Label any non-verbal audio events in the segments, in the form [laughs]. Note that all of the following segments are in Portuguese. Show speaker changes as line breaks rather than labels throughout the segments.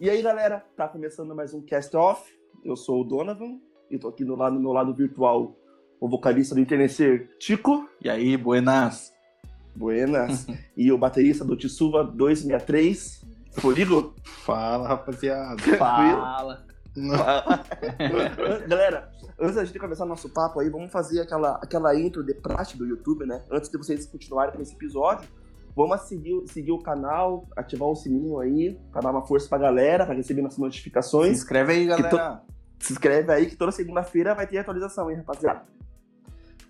E aí, galera, tá começando mais um Cast Off. Eu sou o Donovan e tô aqui do lado, no meu lado virtual o vocalista do Internecer, Tico.
E aí, buenas?
Buenas. e o baterista do Tsuva 263, Forigo.
Fala, rapaziada.
Fala. [laughs]
Galera, antes da gente começar nosso papo aí, vamos fazer aquela, aquela intro de praxe do YouTube, né? Antes de vocês continuarem com esse episódio, vamos seguir, seguir o canal, ativar o sininho aí, pra dar uma força pra galera, pra receber nossas
Se
notificações.
inscreve aí, galera.
Se inscreve aí que toda segunda-feira vai ter atualização, hein, rapaziada.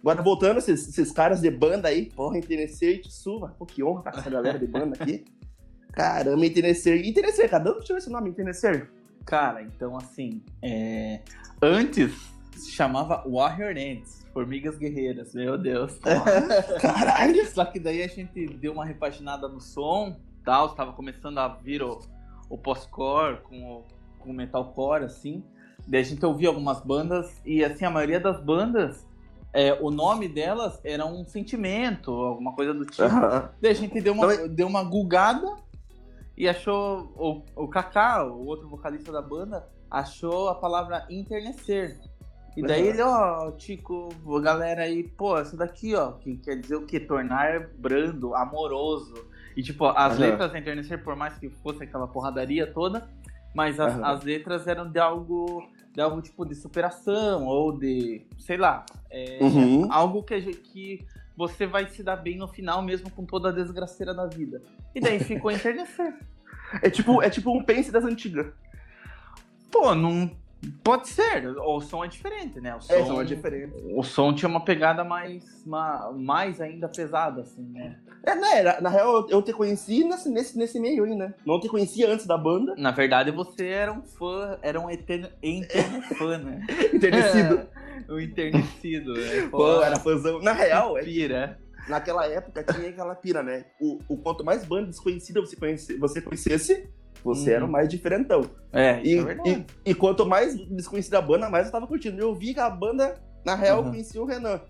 Agora, voltando, esses, esses caras de banda aí, porra, Internecer e Tsuva. Pô, que honra tá com essa galera de banda aqui. [laughs] Caramba, Internecer. Internecer, cada um tirou esse nome, Internecer.
Cara, então assim, é... antes se chamava Warrior Ants, Formigas Guerreiras, meu Deus.
Caralho.
Só que daí a gente deu uma repaginada no som, tal, estava começando a vir o, o post-core com o, com o metalcore, assim. Daí a gente ouvia algumas bandas e assim, a maioria das bandas, é, o nome delas era um sentimento, alguma coisa do tipo. Daí a gente deu uma, deu uma gulgada e achou. O, o Kaká, o outro vocalista da banda, achou a palavra internecer. E daí ele, ó, Tico, a galera aí, pô, essa daqui, ó, que quer dizer o quê? Tornar brando, amoroso. E tipo, as
Aham.
letras da internecer, por mais que fosse aquela porradaria toda, mas as,
Aham.
as letras eram de algo. De algo tipo de superação, ou de. sei lá. é,
Uhum.
algo que, que você vai se dar bem no final, mesmo com toda a desgraceira da vida. E daí [laughs] ficou internecer.
É tipo, é tipo um pense das antigas.
Pô, não. Pode ser, o som é diferente, né? O som,
É, são diferentes.
o som tinha uma pegada mais, ma- mais ainda pesada, assim, né?
É, né? Na, na real, eu- te conheci nesse, nesse, nesse meio aí, né? Não te conhecia antes da banda.
Na verdade, você era um fã, era um eterno, eterno fã, né? [laughs]
Enternecido.
o enternecido, né?
Pô, era fãzão. Na real, é,
pira.
naquela época tinha aquela pira, né? O, o quanto mais banda desconhecida você, conhece, você conhecesse, você
Uhum.
era o mais diferentão.
É,
E,
é verdade.
e, e quanto mais desconhecida a banda, mais eu tava curtindo. Eu vi que a banda, na real, eu
Uhum.
conhecia o Renan,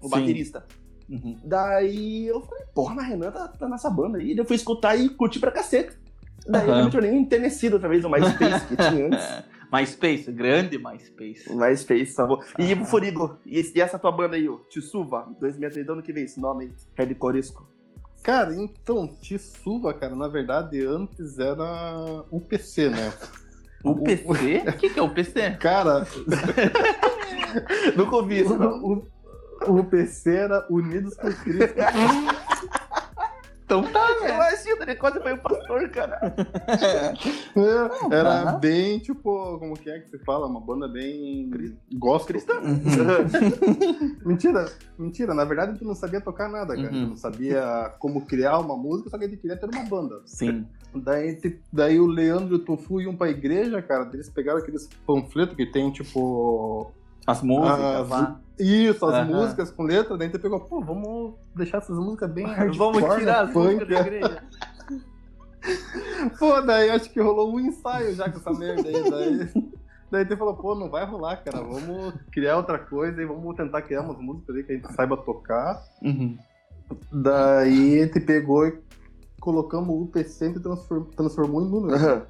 o
Sim.
baterista.
Uhum.
Daí eu falei, porra, mas Renan tá, tá nessa banda aí. Daí eu fui escutar e curti pra cacete. Daí eu
Aham.
me tornei enternecido outra vez no MySpace que tinha antes. [laughs]
MySpace, grande MySpace.
MySpace. E
Ah.
Forigo, e, esse- e essa tua banda aí, o Tsuva, 2003, de onde que veio esse nome? Red Corisco.
Cara, então, Tsuva, cara, na verdade, antes era o PC, né? [laughs]
O PC? O que, que é o PC?
Cara, [laughs]
Nunca ouvi isso,
o, o, o PC era Unidos por Cristo. [laughs]
Então tá,
Eu achei que ele quase foi o pastor, cara.
É, era
tá.
bem, tipo, como que é que se fala? Uma banda bem gospel.
Cristã. [laughs]
Mentira, mentira. Na verdade, a gente não sabia tocar nada, cara. A gente
Uhum.
não sabia como criar uma música, só que a gente queria ter uma banda.
Sim.
Daí, daí o Leandro e o Tofu iam pra igreja, cara. Eles pegaram aqueles panfletos que tem, tipo.
As músicas
Ah,
lá.
Isso, as
Aham.
músicas com letra. Daí a gente pegou, pô, vamos deixar essas músicas bem hardcore,
Vamos tirar as
né,
músicas
punk.
da igreja. [laughs]
Pô, daí acho que rolou um ensaio já com essa merda aí. Daí, daí gente falou, pô, não vai rolar, cara. Vamos criar outra coisa e vamos tentar criar umas músicas aí que a gente saiba tocar.
Uhum.
Daí a gente pegou e colocamos o PC e transform- transformou em número.
Aham.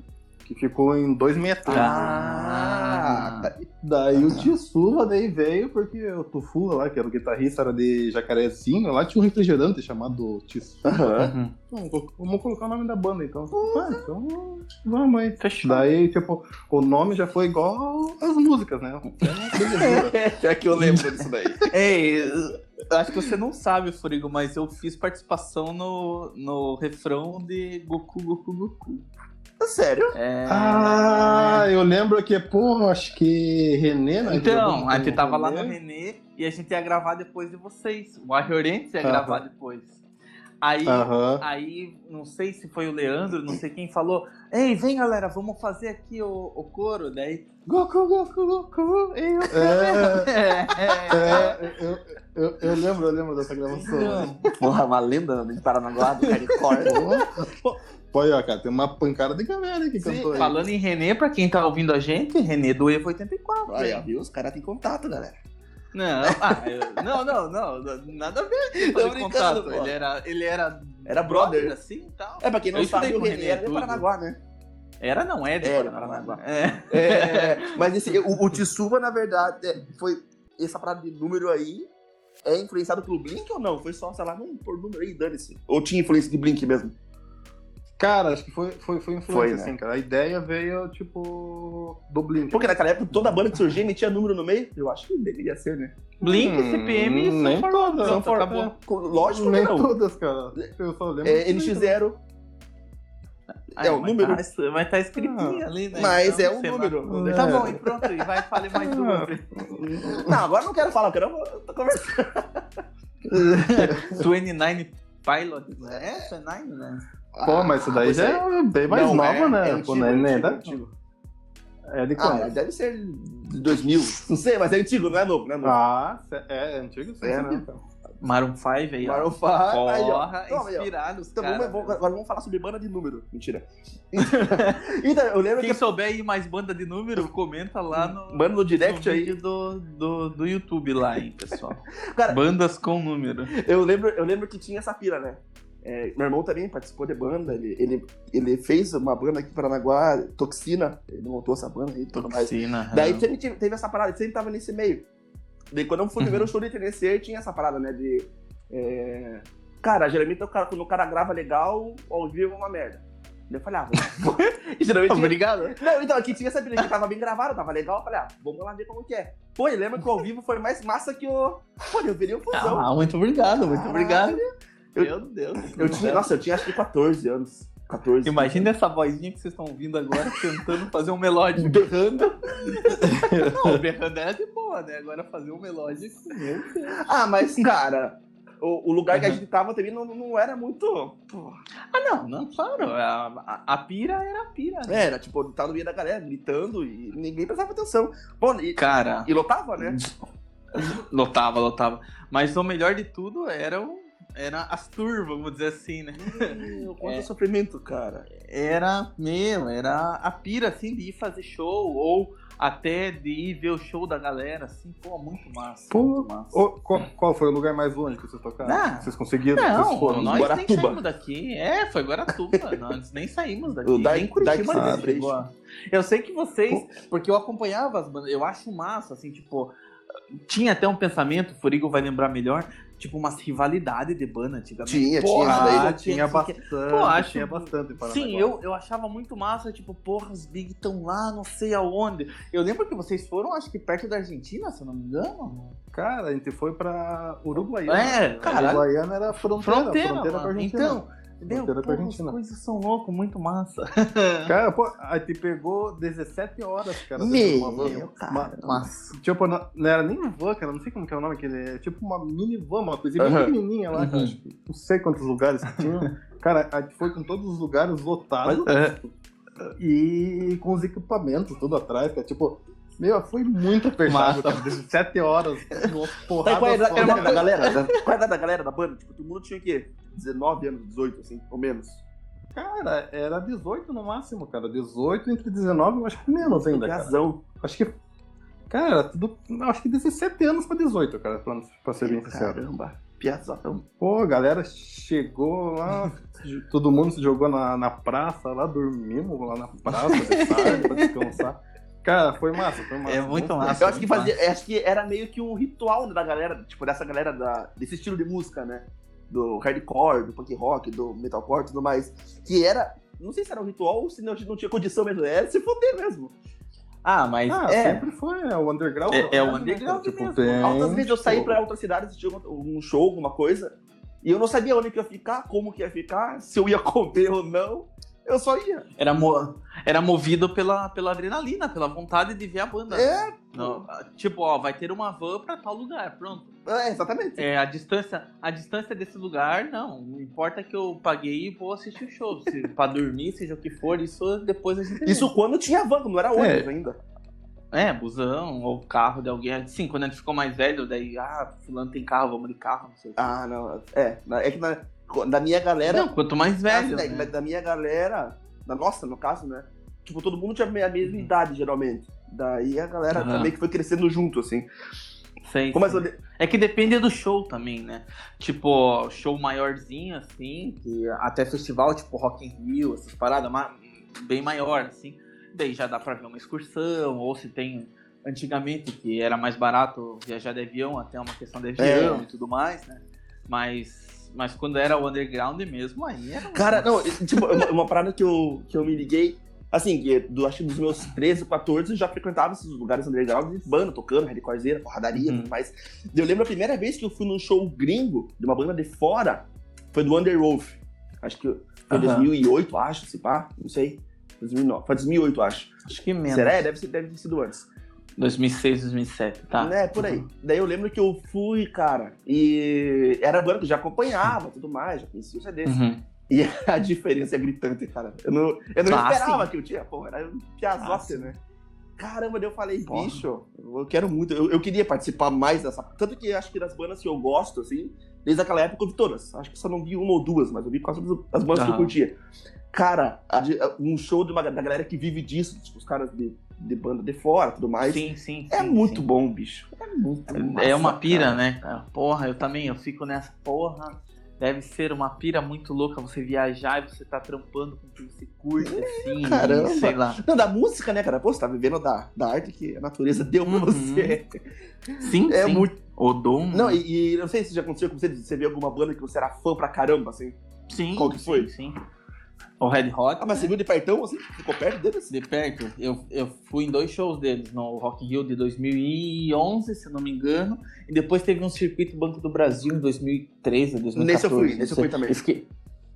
Que ficou em 263.
Ah.
Daí o Tsuva daí veio porque o Tofu lá, que era o guitarrista, era de Jacarezinho, lá tinha um refrigerante chamado.
Aham.
Uhum.
Então, vamos colocar o nome da banda então. Ah, então vamos aí.
Fechou.
Daí, tipo, o nome já foi igual as músicas, né? [laughs]
É que eu lembro disso daí.
Ei, acho que você não sabe, Furigo, mas eu fiz participação no, no refrão de Goku, Goku, Goku.
Sério?
É...
Ah, eu lembro que, pô, acho que René, né?
Então, a gente tava lá no
René.
Renê e a gente ia gravar depois de vocês. O Warrior Ants ia
Aham.
gravar depois. Aí,
Aham.
aí, não sei se foi o Leandro, não sei quem falou. Ei, vem galera, vamos fazer aqui o, o coro. Daí, Goku, Goku, Goku. Eu...
É,
É, é,
é, eu, eu, eu lembro, eu lembro dessa gravação.
Porra, uma lenda de Paranaguá, do hardcore. [laughs]
Pô, aí, ó, cara, tem uma pancada de galera que
sim,
cantou aí.
falando em Renê, pra quem tá ouvindo a gente, Renê do Evo 84.
Aí, ó, viu? Os caras têm contato, galera.
Não, ah, eu- não, não, não, nada a ver. [laughs]
Tô
contato.
pô.
Ele era, ele era,
Era brother.
assim e tal.
É, pra quem não
Eu
sabe, o René
René
é de. Paranaguá, né?
Era, não é de
Era,
Paranaguá.
Paranaguá.
É.
É, mas esse, o, o Tsuba, na verdade, é, foi. Essa parada de número aí é influenciado pelo Blink ou não? Foi só, sei lá, não, por número aí, dane-se. Ou tinha influência de Blink mesmo?
Cara, acho que foi, foi, foi influência,
Foi, né?
assim, cara. A ideia veio, tipo, do Blink.
Porque naquela época toda banda que surgia metia número no meio? Eu acho que deveria ser, né?
Blink,
Hum,
CPM e
nem
Sanford.
todas.
Sanford,
acabou.
é.
Co- Lógico
Nem
não.
todas, cara. Eu só lembro.
É,
disso aí,
NX0.
Ai,
É o
mas
número.
Tá, vai estar escritinho
Ah,
ali, né?
Mas
Então,
é um número.
Tá
É.
bom, e pronto. E vai falar mais
Ah.
número. [laughs]
Não, agora eu não quero falar, eu quero eu tô conversando. [laughs]
29 Pilot, né? É, 29, né?
Pô, mas isso daí
pois
já
é.
é bem mais
Não,
nova,
é-
né?
é
Pô,
antigo,
não é,
é
nem
antigo,
da-
antigo.
É de
Ah,
quando?
mas deve ser de 2000. Não sei, mas é antigo, não é novo, né? Novo.
Ah, é, é antigo sim,
É,
né?
né?
Cara?
Maroon 5 aí, ó.
Maroon 5, aí, ó.
Porra,
Toma aí, ó.
inspirado os
Então
caras.
vamos, vamos- agora vamos falar sobre banda de número. Mentira. [laughs] então, eu lembro
Quem
que
souber aí mais banda de número, comenta lá no,
banda no direct
no
aí.
do, do, do YouTube lá, hein, pessoal. [laughs]
Cara,
Bandas com número.
Eu lembro, eu lembro que tinha essa pira, né? É, meu irmão também participou de banda, ele, ele, ele fez uma banda aqui em Paranaguá, Toxina, ele montou essa banda aí e tudo mais.
Toxina.
Daí sempre teve, teve essa parada, ele sempre tava nesse meio. Daí quando eu fui no primeiro show de TNC, tinha essa parada, né? De. é, Cara, geralmente o cara, quando o cara grava legal, ao vivo é uma merda. Eu falei, ah, vamos. [laughs] Geralmente.
Obrigado.
Não, então, aqui tinha essa que tava bem gravado, tava legal, eu falei, ah, vamos lá ver como que é. Pô, lembra que o ao vivo foi mais massa que o. Pô, eu virei um fusão.
Ah, muito obrigado, muito
Caralho.
obrigado.
Eu-
Meu Deus.
Eu tinha, nossa, eu tinha acho que 14 anos. 14.
Imagina essa vozinha que vocês estão ouvindo agora [laughs] tentando fazer um melódico.
berrando. [laughs]
Não, berrando era de boa, né? Agora fazer um melódico.
Ah, mas, cara, o, o lugar que a
Uhum.
gente tava também não, não era muito. Pô,
Ah, não, não, claro. A, a, a pira era a pira. né?
era, tipo, tá no meio da galera, gritando e ninguém prestava atenção. Bom, e,
Cara,
e lotava, né?
lotava, lotava. Mas o melhor de tudo era, o, era as tours, vamos dizer assim, né?
Meu, quanto
É.
sofrimento, cara.
Era mesmo, era a pira, assim, de ir fazer show ou até de ir ver o show da galera, assim, pô, muito massa.
Pô,
muito massa.
Ô, qual, qual foi o lugar mais longe que vocês tocaram?
Ah,
vocês conseguiram?
Não,
vocês foram?
nós nem
Guaratuba.
saímos daqui. É, foi Guaratuba. [laughs] nós nem saímos daqui.
O Dark-
nem Curitiba
Dark
nem
Side.
chegou a- Eu sei que vocês, porque eu acompanhava as bandas, eu acho massa, assim, tipo, tinha até um pensamento, o Furigo vai lembrar melhor, tipo, umas rivalidades de banda antigamente.
Tinha,
Porra,
tinha daí.
Tinha
tinha bastante.
Pô, acho-
Tinha bastante.
Sim, eu, eu achava muito massa, tipo, porra, os Big estão lá, não sei aonde. Eu lembro que vocês foram, acho que perto da Argentina, se eu não me engano.
Cara, a gente foi pra Uruguaiana.
É, caralho.
Uruguaiana era fronteira.
Fronteira,
fronteira com a
mano.
Argentina.
Então, meu,
a
porra, as coisas são loucas, muito massa. [laughs]
Cara, pô, a gente pegou 17 horas, cara.
Meu,
dentro de uma van.
cara.
Uma-
Massa.
Tipo, não, não era nem van, cara, não sei como que é o nome aquele. É tipo uma mini van, uma coisinha bem
Aham.
pequenininha lá, cara.
Uhum.
acho que Não sei quantos lugares que tinha. [laughs] Cara, a gente foi com todos os lugares lotados
É.
e com os equipamentos tudo atrás, cara. Tipo, meu, foi muito apertado, cara. 17 horas, uma
Sabe
porrada
qual era,
só,
era
cara.
da galera? Da, qual era da galera da banda? Tipo, todo mundo tinha o quê? 19 anos, 18, assim, ou menos.
Cara, era 18 no máximo, cara. 18 entre 19, eu acho que menos ainda, cara.
Razão.
Acho que. Cara, tudo. Acho que 17 anos pra 18, cara, pra, pra ser bem sincero.
Caramba, piazão.
Pô, a galera chegou lá, [laughs] todo mundo se jogou na, na praça, lá dormimos lá na praça [laughs] de tarde pra descansar. Cara, foi massa, foi massa.
É muito massa.
Eu acho que fazia, acho que era meio que um ritual da galera, tipo, dessa galera da, desse estilo de música, né? Do hardcore, do punk rock, do metalcore e tudo mais. Que era. Não sei se era um ritual ou se não, não tinha condição mesmo. Era se foder mesmo.
Ah, mas
Ah,
é.
sempre foi, é o underground.
É- é o
né,
underground
cara?
mesmo.
tem,
Altas vezes eu saí
tipo,
pra outras cidades assistir um um show, alguma coisa. E eu não sabia onde que ia ficar, como que ia ficar, se eu ia [laughs] comer ou não. Eu só ia.
Era, mo- era movido pela, pela adrenalina, pela vontade de ver a banda.
É,
Não, tipo, ó, vai ter uma van pra tal lugar, pronto.
é exatamente.
É, a distância, a distância desse lugar, não. Não importa que eu paguei e vou assistir o show. Se, pra dormir, seja o que for, isso depois a gente.
Isso quando tinha van, não era ônibus ainda.
É, busão ou carro de alguém. Sim, quando a gente ficou mais velho, daí, ah, fulano tem carro, vamos de carro, não sei o quê.
Ah, não. É, é que na, da minha galera.
Não, quanto mais velho,
assim, da,
né?
da minha galera, da nossa, no caso, né? Tipo, todo mundo tinha a mesma idade, geralmente. Daí a galera
Aham.
meio que foi crescendo junto, assim.
Sei,
Como eu,
É que depende do show também, né? Tipo, show maiorzinho, assim, que até festival, tipo Rock in Rio, essas paradas, bem maior, assim. Daí já dá pra ver uma excursão, ou se tem antigamente, que era mais barato viajar de avião, até uma questão de avião
É.
e tudo mais, né? Mas, mas quando era o underground mesmo, aí era.
Cara, não, tipo, uma, uma parada que eu, que eu me liguei, assim, que do, acho que dos meus 13, 14, eu já frequentava esses lugares underground, de banda, tocando, hardcorezeira, porradaria
Uhum.
tudo mais. Eu lembro a primeira vez que eu fui num show gringo, de uma banda de fora, foi do Underwolf. Acho que foi em
Aham.
2008, acho, se pá, não sei. 2009, foi 2008, acho.
Acho que menos.
Será? É, Deve, ser, deve ter sido antes.
2006, 2007, tá?
Né, por aí. Daí eu lembro que eu fui, cara, e era banda que eu já acompanhava, tudo mais, já conhecia o CD.
Uhum.
E a diferença é gritante, cara. Eu não, eu não
Ah,
esperava
sim.
que eu tinha, pô, era um piazote,
Ah,
né? Caramba, daí eu falei,
Porra.
bicho, eu quero muito, eu, eu queria participar mais dessa. Tanto que acho que das bandas que eu gosto, assim, desde aquela época eu vi todas. Acho que só não vi uma ou duas, mas eu vi quase todas as bandas que eu curtia. Cara, um show de uma, da galera que vive disso, tipo, os caras de, de banda de fora tudo mais.
Sim, sim.
é
sim,
muito
sim.
bom, bicho. É muito
É
massa,
uma pira,
cara.
né? Porra, eu também, eu fico nessa porra. Deve ser uma pira muito louca você viajar e você tá trampando com o que você curte, assim,
caramba.
sei lá.
Não, da música, né, cara? Pô, você tá vivendo da, da arte que a natureza deu pra
Uhum.
você.
Sim,
É
sim.
muito.
O Dom.
Não, e, e não sei se já aconteceu com você, você ver alguma banda que você era fã pra caramba, assim.
sim,
qual que foi?
Sim, sim. O Red Hot.
Ah, mas você viu de pertão, assim? Ficou perto deles?
De perto, eu, eu fui em dois shows deles, no Rock Rio de 2011, se eu não me engano, e depois teve um circuito Banco do Brasil em 2013, 2014.
Nesse eu fui, nesse eu fui também.
Eu fiquei-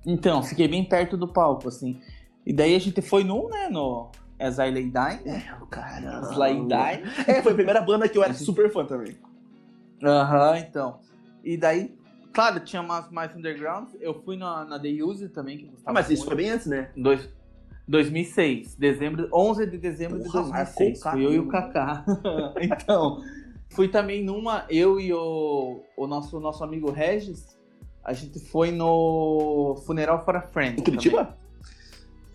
Então, fiquei bem perto do palco, assim. E daí a gente foi num, né, no As I Lay Dying,
É, o caramba.
Sly Dying.
É, foi a primeira banda que eu era super fã também.
Aham, então. E daí, claro, tinha umas mais underground, eu fui na, na The Use também, que
Ah,
gostava
mas isso
muito.
foi bem antes, né?
Dois, 2006, dezembro, 11 de dezembro
Porra,
de
marcou
2006.
o Kaká,
Fui eu e o
né?
Kaká. [laughs] então, fui também numa, eu e o, o nosso, nosso amigo Regis, a gente foi no Funeral for a Friend.
Em Curitiba?
também.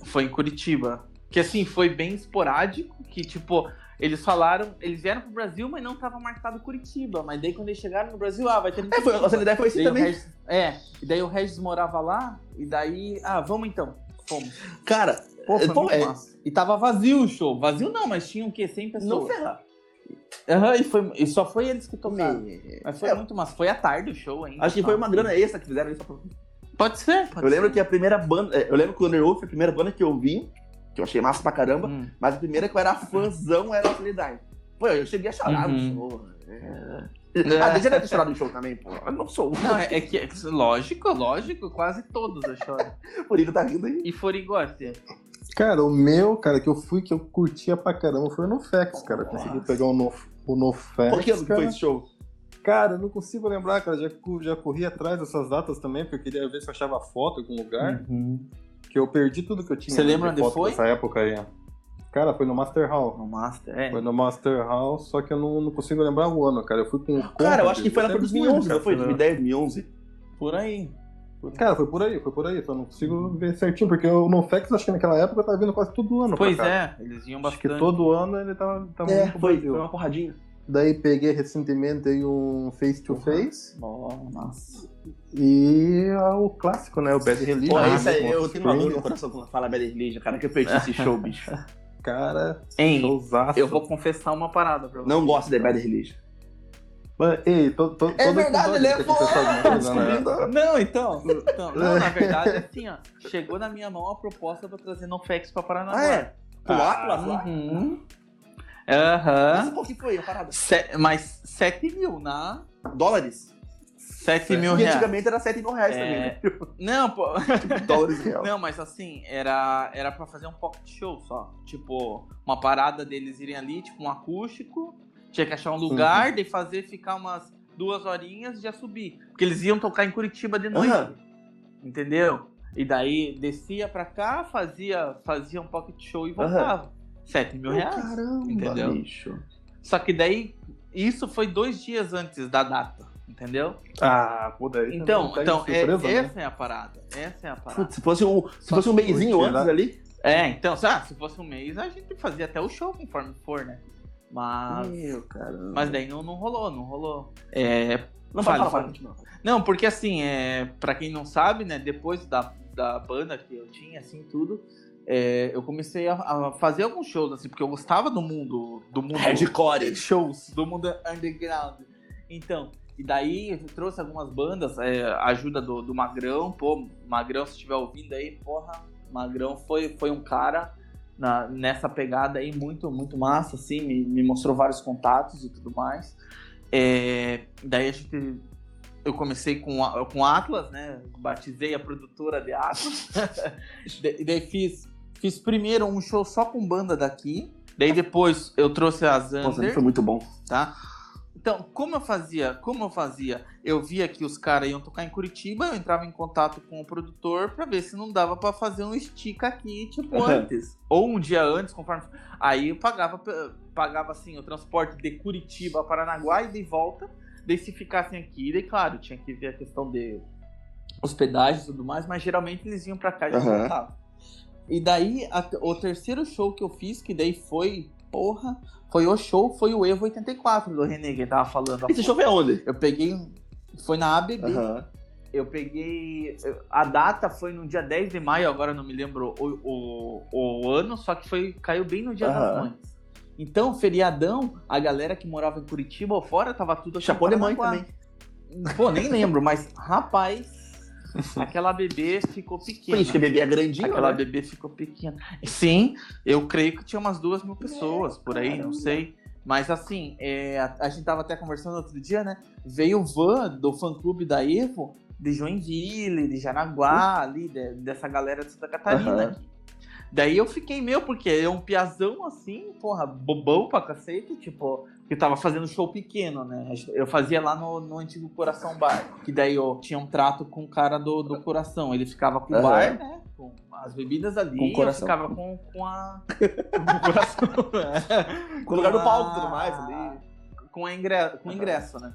Foi em Curitiba. Que assim, foi bem esporádico, que tipo, eles falaram, eles vieram pro Brasil, mas não tava marcado Curitiba. Mas daí quando eles chegaram no Brasil, ah, vai ter
É, foi, a ideia foi assim também.
Regis- é, e daí o Regis morava lá, e daí, ah, vamos então. Fomos.
Cara,
Pô, foi
Pô, é-
massa. E tava vazio o show. Vazio não, mas tinha o quê? 100 pessoas.
não ferra.
Aham, e, foi, e só foi eles que tocaram.
Me-
Mas foi
É,
muito massa. Foi à tarde o show ainda.
Acho que foi uma grana extra que fizeram só pra...
Pode ser, pode
Eu lembro
ser.
que a primeira banda. é, Eu lembro que o Underwolf foi a primeira banda que eu vi, que eu achei massa pra caramba,
Hum.
mas a primeira que eu era fãzão era a Solidarity. Pô, eu cheguei a chorar
Uhum.
no show. É... Ah, deixa eu ter chorado no show também, pô. Eu não sou.
Não, é, é que, é lógico, lógico, quase todos eu choro. [laughs]
Por isso tá rindo aí.
E Forigorte.
Cara, o meu, cara, que eu fui, que eu curtia pra caramba, foi o NoFX, cara. Consegui
Nossa.
pegar o, no, o NoFX.
Por que foi esse show?
Cara, eu não consigo lembrar, cara. Já, já corri atrás dessas datas também, porque eu queria ver se eu achava foto em algum lugar. Que eu perdi tudo que eu tinha.
Você
né,
lembra
de
onde
foto
foi?
Nessa época aí. Cara, foi no Master Hall.
No Master, é.
Foi no Master Hall, só que eu não, não consigo lembrar o ano, cara. Eu fui com.
Cara, eu acho que foi lá
até
2011, não foi?
cara.
2010, 2011.
Por aí.
Cara, foi por aí, foi por aí. Só não consigo ver certinho, porque o NoFX, acho que naquela época, tava vindo quase todo ano. pra
Pois
cá.
é, eles iam
Acho que
bastante.
todo ano ele tava, tava
É,
indo pro
foi,
Brasil.
foi uma porradinha.
Daí peguei recentemente aí um Face to Face
Oh, nossa.
E ah, o clássico, né? O Bad Religion.
Pô,
Ah,
isso aí,
com
eu tenho uma dor no coração quando fala Bad Religion, cara, que eu perdi esse show, bicho. [laughs]
Cara,
Hein,
showzaço.
eu vou confessar uma parada pra você.
Não gosto de Bad Religion.
Mas, Ei, to, to,
É
todo
verdade, ele é Tô
coisa, né?
Não, então, então, não, na verdade, assim, ó, chegou na minha mão a proposta pra trazer NoFX pra Paranaguá.
Ah, é? Pular, pular, pular.
Uhum.
Mas
Aham.
qual que foi a parada?
Se- Mas 7 mil na.
Dólares?
7 mil
Porque
reais.
antigamente era 7 mil reais
É.
também. né?
Não, pô. [laughs]
Dólares real.
Não, mas assim, era, era pra fazer um pocket show só. Tipo, uma parada deles irem ali, tipo, um acústico. Tinha que achar um lugar, de fazer ficar umas duas horinhas e já subir. Porque eles iam tocar em Curitiba de noite.
Aham.
Entendeu? E daí descia pra cá, fazia, fazia um pocket show e voltava. 7 mil reais.
Caramba,
Entendeu?
bicho.
Só que daí, isso foi dois dias antes da data. Entendeu?
Ah, pô, daí
Então, então
tá de
é-
né?
essa é a parada. Essa é a parada.
Putz, se fosse um, se fosse um mêsinho antes
né?
ali.
É, então, ah, se fosse um mês, a gente fazia até o show conforme for, né? Mas.
Meu, caramba.
Mas daí não, não rolou, não rolou. É,
Não, fala, fala, continua.
não, porque assim, é, pra quem não sabe, né, depois da, da banda que eu tinha, assim, tudo, é, eu comecei a, a fazer alguns shows, assim, porque eu gostava do mundo. Do mundo
Hardcore.
shows do mundo underground. Então, e daí trouxe algumas bandas, é, ajuda do, do Magrão, pô, Magrão, se estiver ouvindo aí, porra, Magrão foi, foi um cara na, nessa pegada aí muito, muito massa, assim, me, me mostrou vários contatos e tudo mais. É, daí a gente, eu comecei com, com Atlas, né, batizei a produtora de Atlas, [laughs] e daí fiz, fiz primeiro um show só com banda daqui, daí depois eu trouxe a
Nossa,
Zander,
foi muito bom.
tá? Então, como eu fazia? Como eu fazia? Eu via que os caras iam tocar em Curitiba, eu entrava em contato com o produtor pra ver se não dava pra fazer um estica aqui, tipo,
Aham.
antes. Ou um dia antes, conforme. Aí eu pagava, pagava assim, o transporte de Curitiba a Paranaguá e de volta. Daí se ficassem aqui, daí claro, tinha que ver a questão de hospedagem e tudo mais, mas geralmente eles iam pra cá e já
Aham.
voltavam. E daí, a- o terceiro show que eu fiz, que daí foi, porra, foi o show, foi o Evo 84 do René, que ele tava falando.
Esse show foi aonde?
Eu peguei, foi na ABB,
Aham.
eu peguei, a data foi no dia 10 de maio, agora não me lembro o, o, o ano, só que foi, caiu bem no dia das
Aham.
mães. Então, feriadão, a galera que morava em Curitiba ou fora, tava tudo
Chapéu de mãe também.
Pô, nem lembro, mas rapaz, [laughs] aquela bebê ficou pequena.
Por isso que a bebê é grandinho,
Aquela
né?
bebê ficou pequena. Sim, eu creio que tinha umas duas mil pessoas por aí, não
caramba.
sei. Mas assim, é, a, a gente tava até conversando outro dia, né? Veio o van do fã clube da Evo, de Joinville, de Jaraguá, ali, de- dessa galera de Santa Catarina. Aqui. Daí eu fiquei meu, porque é um piazão assim, porra, bobão pra cacete, tipo, que tava fazendo show pequeno, né? Eu fazia lá no, no antigo Coração Bar, que daí eu tinha um trato com o cara do, do Coração. Ele ficava com o bar, né? Com as bebidas ali,
Com o
eu
Coração.
ficava com, com a. [laughs] Com o coração.
Com o lugar do palco e tudo mais ali.
Com, a ingre... com o ingresso, né?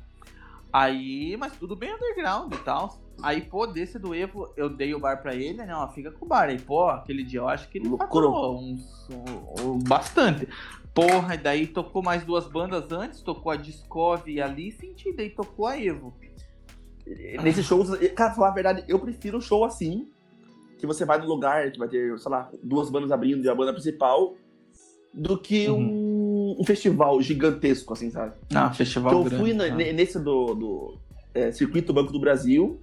Aí, mas tudo bem underground e tal. Aí, pô, desse do Evo, eu dei o bar pra ele, né? Ó, fica com o bar. Aí, pô, aquele dia eu acho que ele
Loucurou.
faturou uns, um- um- bastante. Porra, e daí tocou mais duas bandas antes, tocou a Discov e a Licent, e daí tocou a Evo.
Nesses shows, cara, falar a verdade, eu prefiro um show assim, que você vai no lugar que vai ter, sei lá, duas bandas abrindo e a banda principal, do que
Uhum.
um, um festival gigantesco, assim, sabe?
Ah, festival
eu
grande.
fui na-
tá.
ne- nesse do, do é, Circuito Banco do Brasil.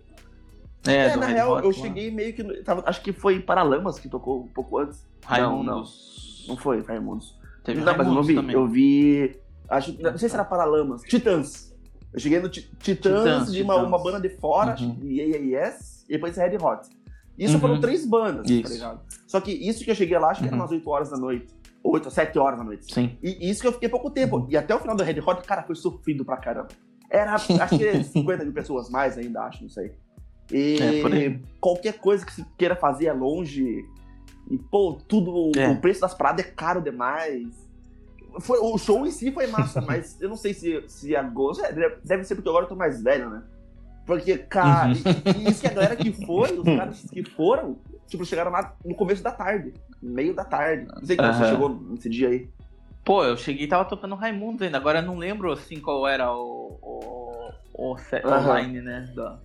É,
É, na
Red
real,
Hot
eu
lá.
cheguei meio que. Tava, acho que foi Paralamas que tocou um pouco antes.
Raimundos.
Não foi, Raimundos.
Teve
não, mas eu não vi.
também.
Eu vi. Acho, não sei se era Paralamas. Titãs. Eu cheguei no Ti- Titãs,
Titãs,
de uma,
Titãs.
uma banda de fora,
Uhum.
de AAS, e depois Red Hot. Isso
Uhum.
foram três bandas, tá
Isso.
ligado? Só que isso que eu cheguei lá, acho que era
Uhum.
umas 8 horas da noite. 8 ou 7 horas da noite.
Sim.
E isso que eu fiquei pouco tempo.
Uhum.
E até o final do Red Hot, cara, foi sofrido pra caramba. Era, [laughs] acho que 50 mil pessoas mais ainda, acho, não sei. E
É,
qualquer coisa que se queira fazer é longe. E, pô, tudo.
É.
O preço das paradas é caro demais. Foi, o show em si foi massa, [laughs] mas eu não sei se, se agora. é, Deve, deve ser porque agora eu tô mais velho, né? Porque, cara,
Uhum.
e, e isso que a galera que foi, os caras que foram, tipo, chegaram lá no começo da tarde, meio da tarde. Não sei como você
Aham.
chegou nesse dia aí.
Pô, eu cheguei e tava tocando Raimundos ainda. Agora eu não lembro assim qual era o, o, o set
Aham.
online, né? Da,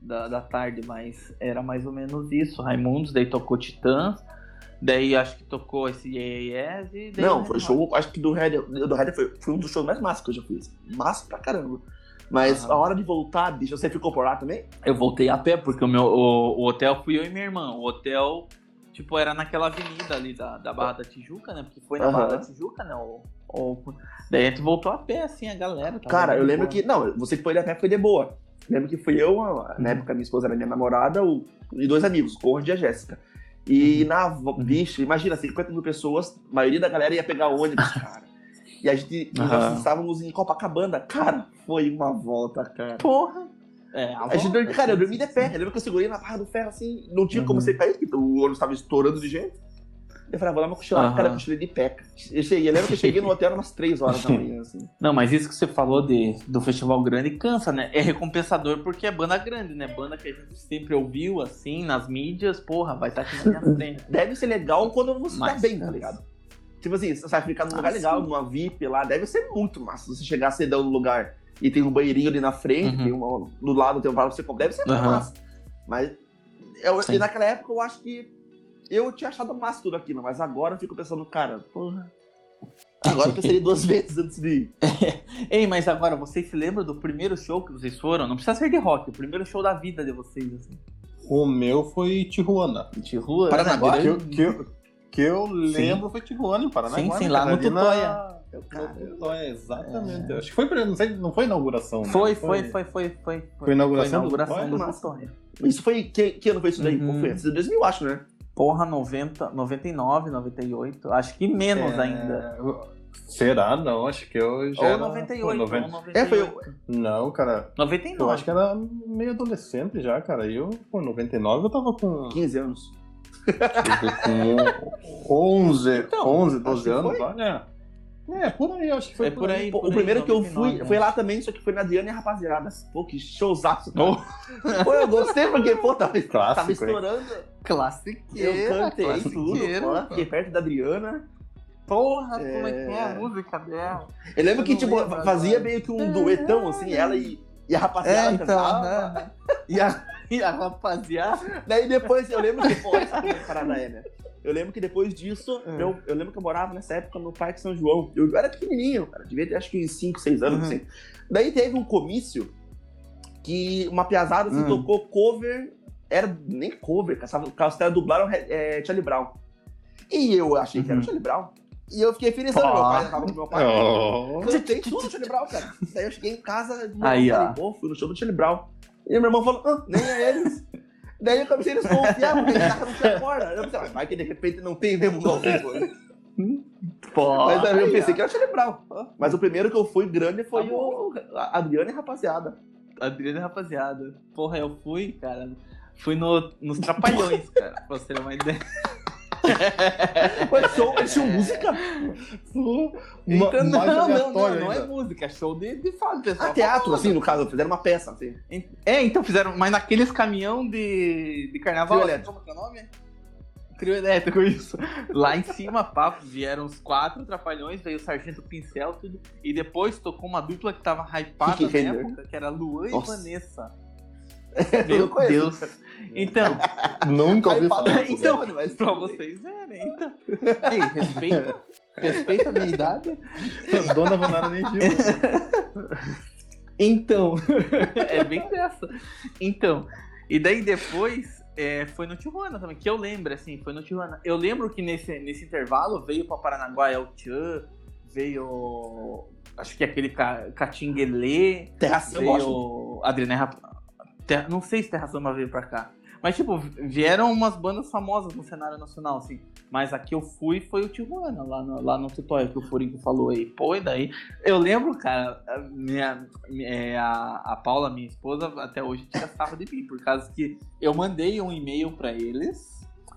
da, da tarde, mas era mais ou menos isso. Raimundos, daí tocou Titãs, daí acho que tocou esse EAS e daí.
Não, foi show, acho que do Red, do Red foi, foi um dos shows mais massa que eu já fiz. Massa pra caramba. Mas
Aham.
a hora de voltar, bicho, você ficou por lá também?
Eu voltei a pé, porque o meu o, o hotel fui eu e minha irmã. O hotel, tipo, era naquela avenida ali da, da Barra da Tijuca, né? Porque foi na
Aham.
Barra da Tijuca, né? O, o- daí a gente voltou a pé, assim, a galera.
Cara, eu lembro
boa.
que. Não, você que foi a pé foi de boa. Lembro que fui eu, a-
Uhum.
na época minha esposa era minha namorada, o, e dois amigos, o Conrad e a Jéssica. E
Uhum.
na. vo- Bicho, imagina, 50 mil pessoas, a maioria da galera ia pegar ônibus, [laughs] cara. E a gente. e Nós estávamos em Copacabana. Cara, foi uma volta, cara.
Porra! É,
A gente dormi, cara, eu dormi de pé. Eu lembro que eu segurei na barra do ferro assim, não tinha como
Uhum.
você cair, porque o ônibus estava estourando de gente. Eu falei, ah, vou dar uma cochilada.
Aham.
Cara, cochilei de pé. cara. Eu cheguei, eu lembro que eu cheguei no hotel umas 3 horas da manhã, assim.
Não, mas isso que você falou de, do festival grande cansa, né? É recompensador porque é banda grande, né? Banda que a gente sempre ouviu, assim, nas mídias, porra, vai estar aqui na minha [laughs] frente.
Deve ser legal quando você tá
Mas
bem, tá ligado? Tipo assim, você vai ficar num
Ah,
lugar legal,
sim.
numa VIP lá, deve ser muito massa. Você chegar cedão no lugar e tem um banheirinho ali na frente,
Uhum.
tem uma, do lado tem um vaso pra você comprar, deve ser muito
Aham.
massa. Mas eu, naquela época eu acho que eu tinha achado massa tudo aquilo, mas agora eu fico pensando, cara, porra. Agora eu pensaria duas [laughs] vezes antes de ir. [laughs]
Ei, mas agora, vocês se lembram do primeiro show que vocês foram? Não precisa ser de rock, o primeiro show da vida de vocês, assim.
O meu foi Tijuana.
Tijuana,
Paranaguá?
Que eu, que eu, que eu lembro foi Tijuana, em Paranaguá.
Sim, sim, lá
cara?
no Tutóia.
No Tutóia, exatamente. Acho que foi, pra- não, sei, não foi inauguração, né?
Foi, foi, foi, foi, foi.
Foi a inauguração do
inauguração do
Massa.
Tutóia.
Isso foi. Que, que ano foi isso daí?
Uhum.
Foi? Antes de 2000, acho, né?
Porra, 90, 99, 98. Acho que menos
É,
ainda.
Será? Não, acho que eu já
Ou
era...
98,
Foi 90.
ou 98.
É, foi o-
Não, cara,
99.
eu acho que era meio adolescente já, cara. E eu, pô, 99 eu tava com,
15 anos. [laughs]
com 11,
Então,
11,
acho
12
que
anos, olha. É, por aí, acho que foi
É por aí.
Pô,
por
o primeiro que eu fui
99,
foi
né?
lá também, só que foi na Diana e a rapaziada. Pô, que showzaço.
Oh.
Pô, eu gostei porque, pô, tava, [laughs] tava
Clássico, hein?
estourando.
Classiqueira.
Eu cantei tudo, pô, fiquei perto da Adriana.
Porra,
É.
como é que é a música dela?
Eu lembro
Eu
que, tipo,
lembro
fazia
agora.
meio que um duetão, assim, ela e, e a rapaziada
É, então,
cantava.
né? E a, [laughs] e a rapaziada.
Daí depois, eu lembro que, pô, essa parada é, né? Eu lembro que depois disso,
Hum.
meu, eu lembro que eu morava nessa época no Parque São João. Eu era pequenininho, cara, devia ter acho que uns 5, 6 anos,
Uhum.
assim. Daí teve um comício que uma piazada assim,
Hum.
tocou cover, era nem cover, os caras dublaram é, Charlie Brown. E eu achei que era o
Uhum.
Charlie Brown. E eu fiquei feliz, meu
Ó.
pai, eu tava com meu pai.
Oh.
Cantei tudo do Charlie Brown, cara. Daí eu cheguei em casa,
Aí,
falei,
ó.
fui no show do Charlie Brown. E meu irmão falou, ah, nem é eles. Daí eu comecei a desconfiar, porque ele tava no tinha corda. Eu pensei, ah, vai que de repente não tem mesmo né?
Pô,
Mas aí eu pensei que era o Charlie Brown. Mas o primeiro que eu fui grande foi
Tá
o a Adriano e a rapaziada.
Adriana e rapaziada. Porra, eu fui, cara. Fui no, nos Trapalhões, cara, pra você ter uma ideia. [laughs]
Mas show, eles tinham música?
Então, não, não, não, não é música, é show de, de fato, pessoal.
Ah, teatro, assim, no caso, fizeram uma peça, assim.
É, então fizeram, mas naqueles caminhão de, de carnaval, assim,
elétrico.
como que é o nome? Trio elétrico, [laughs] isso. Lá em cima, papo, vieram os quatro trapalhões, veio o Sargento Pincel, tudo. E depois tocou uma dupla que tava hypada na época, que era Luan e Vanessa. [laughs]
Eu
Meu. Deus. Então,
Nunca ouvi falar.
fala,
Então,
mas
pra vocês verem, então. [laughs] Ei, respeita, respeita a minha idade.
Dona Vanara nem viu.
Então, é bem dessa. Então, e daí depois é, foi no Tijuana também, que eu lembro, assim, foi no Tijuana. Eu lembro que nesse, nesse intervalo veio pra Paranaguá El Chan, veio, acho que aquele Ca- Catinguelê,
Terra acho.
veio Adriana. Terra- Não sei se Terra Samba veio pra cá. Mas, tipo, vieram umas bandas famosas no cenário nacional, assim. Mas a que eu fui foi o Tijuana, lá no, lá no Tutóia, que o Furinco falou aí. Pô, e daí? Eu lembro, cara, a minha, é, a, a Paula, minha esposa, até hoje tira sarro de mim, por causa que eu mandei um e-mail pra eles.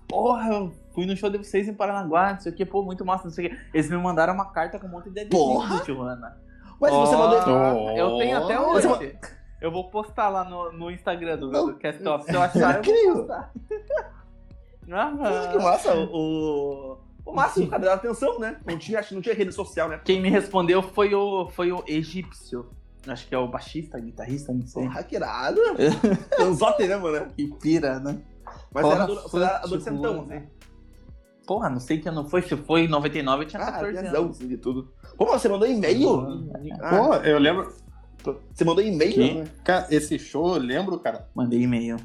Porra, eu fui no show de vocês em Paranaguá, não sei o que, pô, muito massa, não sei o que. Eles me mandaram uma carta com um monte de adesivo do Tijuana.
Mas você
Ó,
mandou.
Eu tenho até
Oh.
hoje. Eu vou postar lá no, no Instagram do,
Não.
do Cast Off. Se eu achar, eu [laughs]
Incrível.
vou postar. [laughs]
Porra, que
Aham.
massa. O, o máximo, cara, dava atenção, né? Não tinha, acho que não tinha rede social, né?
Quem me respondeu foi o, foi o egípcio. Acho que é o baixista, guitarrista, não sei.
Porra, que irado. [laughs] Anzote, né, mano?
Que pira, né?
Mas
Porra,
era,
tipo,
adolescentão, assim.
Porra, não sei que ano foi. Se foi em 99, eu tinha
Ah,
14
piazão,
anos.
assim, de tudo. Como você mandou e-mail? Ah,
Pô, eu lembro.
Você mandou e-mail? Né?
Cara, esse show, eu lembro, cara.
Mandei e-mail.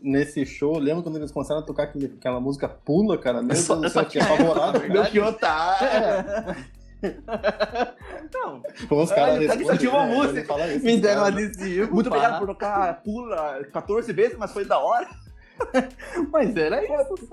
Nesse show, eu lembro quando eles começaram a tocar aquele- aquela música Pula, cara. Meu Deus do
eu
céu,
só
que é
tinha
favorável.
essa,
Meu que otário.
Não,
Pô, os caras
tá que
respondem,
tinha uma
né,
música.
isso,
me deram um adesivo.
Muito obrigado por tocar pula 14 vezes, mas foi da hora. [laughs]
Mas era isso?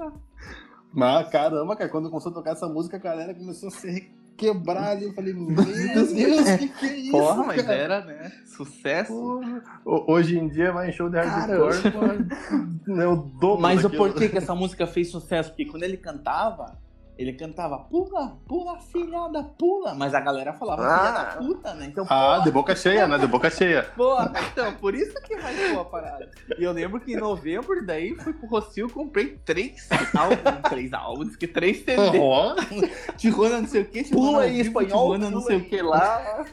Mas caramba, cara, quando começou a tocar essa música, a galera começou a se quebrar ali. Eu falei, meu [laughs] Deus, que que é isso?
Porra, mas
cara?
era, né? Sucesso.
Porra. Ho- Hoje em dia vai em show de hardcore, pô, [laughs] é o dobro
Mas o
daquilo.
porquê que essa música fez sucesso? Porque quando ele cantava, ele cantava pula, pula, filhada, pula. Mas a galera falava
Ah.
filha da puta, né? Então,
Ah, de boca cheia, né? De boca cheia. [laughs]
porra, então, por isso que vai boa a parada. E eu lembro que em novembro, daí fui pro Rocio, comprei três álbuns, três álbuns, que três CD.
Ó,
Tijuana não sei o que,
Pula em espanhol,
Tijuana não sei o que lá.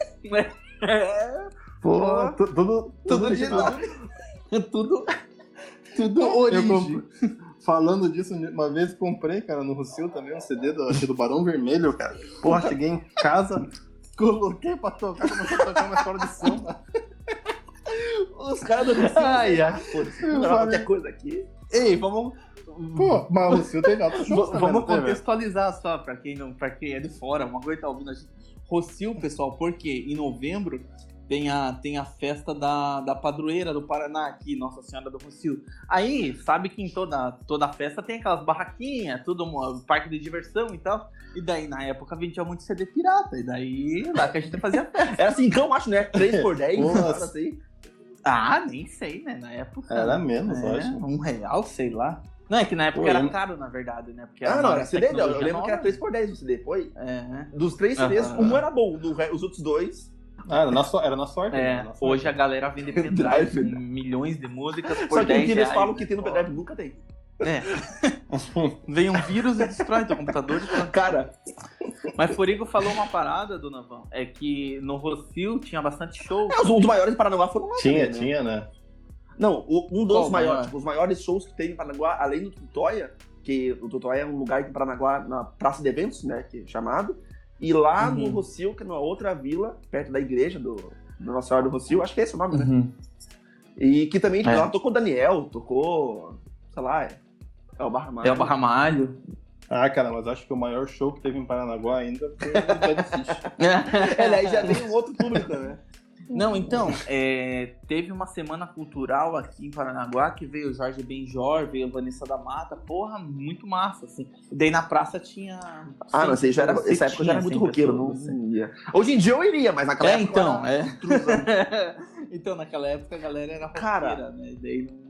É,
pô, tu- tudo,
tudo
tudo
de novo. Tudo, tudo
Eu
origem.
Falando disso, uma vez comprei, cara, no Rocio também um CD do, do Barão Vermelho, cara. Porra, cheguei em casa, coloquei pra tocar, comecei a tocar uma escola de samba.
Os caras do Rocio.
Ai, ai.
Foda-se,
Eu
não
falei-
qualquer coisa aqui.
Ei, vamos.
Pô, mas o Rocio teve altos shows
Vamos contextualizar só pra quem, não, pra quem é de fora, uma coisa que tá ouvindo a gente. Rocio, pessoal, porque em novembro tem a, tem a festa da, da padroeira do Paraná aqui, Nossa Senhora do Rocio. Aí, sabe que em toda, toda festa tem aquelas barraquinhas, tudo um parque de diversão e tal. E daí, na época, vendia muito CD pirata. E daí, lá que a gente fazia festa.
Era assim, então, acho, né? 3 por 10,
Nossa.
assim.
Ah, nem sei, né? Na época.
Era menos, eu
é,
acho.
Um real, sei lá. Não, é que na época
Pô,
era caro, na verdade, né? Porque
Ah, não, era CD, não. Eu lembro que era
nova.
3 por 10 o CD. Foi.
É, né?
Dos três CDs,
Aham.
um era bom. do os outros dois.
Ah, era na, so- era na sorte. né?
É,
Era na sorte.
hoje a galera vende [laughs] pendrive
né?
milhões de músicas por
Só que o
10
que eles
reais,
falam
né?
que tem no pendrive nunca tem.
É. [laughs] Vem um vírus e destrói teu computador. e.
Cara,
Mas Forigo falou uma parada, Dona Van, é que no Rocio tinha bastante show.
é, os, os maiores de Paranaguá foram lá.
Tinha,
também, né?
tinha, né?
Não, o- um dos
Qual
maiores,
maior?
tipo, os maiores shows que tem em Paranaguá, além do Tutóia, que o Tutóia é um lugar em Paranaguá, na Praça de Eventos, né, que é chamado, e lá no
Uhum.
Rocio, que é numa outra vila, perto da igreja do, do Nossa Senhora do Rocio, acho que é esse o nome, né?
Uhum.
E que também, tipo,
É.
lá tocou Daniel, tocou, sei lá, é, é o Barra Mágica.
É o Barramalho.
Ah, cara, mas acho que o maior show que teve em Paranaguá ainda foi o. [laughs]
É, daí já vem um outro público, né?
Não, então, é, teve uma semana cultural aqui em Paranaguá que veio o Jorge Benjor, veio a Vanessa da Mata, porra, muito massa, assim. Daí na praça tinha.
Ah, não, sei, já era, essa época eu já era muito
100
roqueiro, não ia. Hoje em dia eu iria, mas naquela
É,
época.
então,
era
é. [laughs] então, naquela época a galera era
Cara.
roqueira, né? E daí não.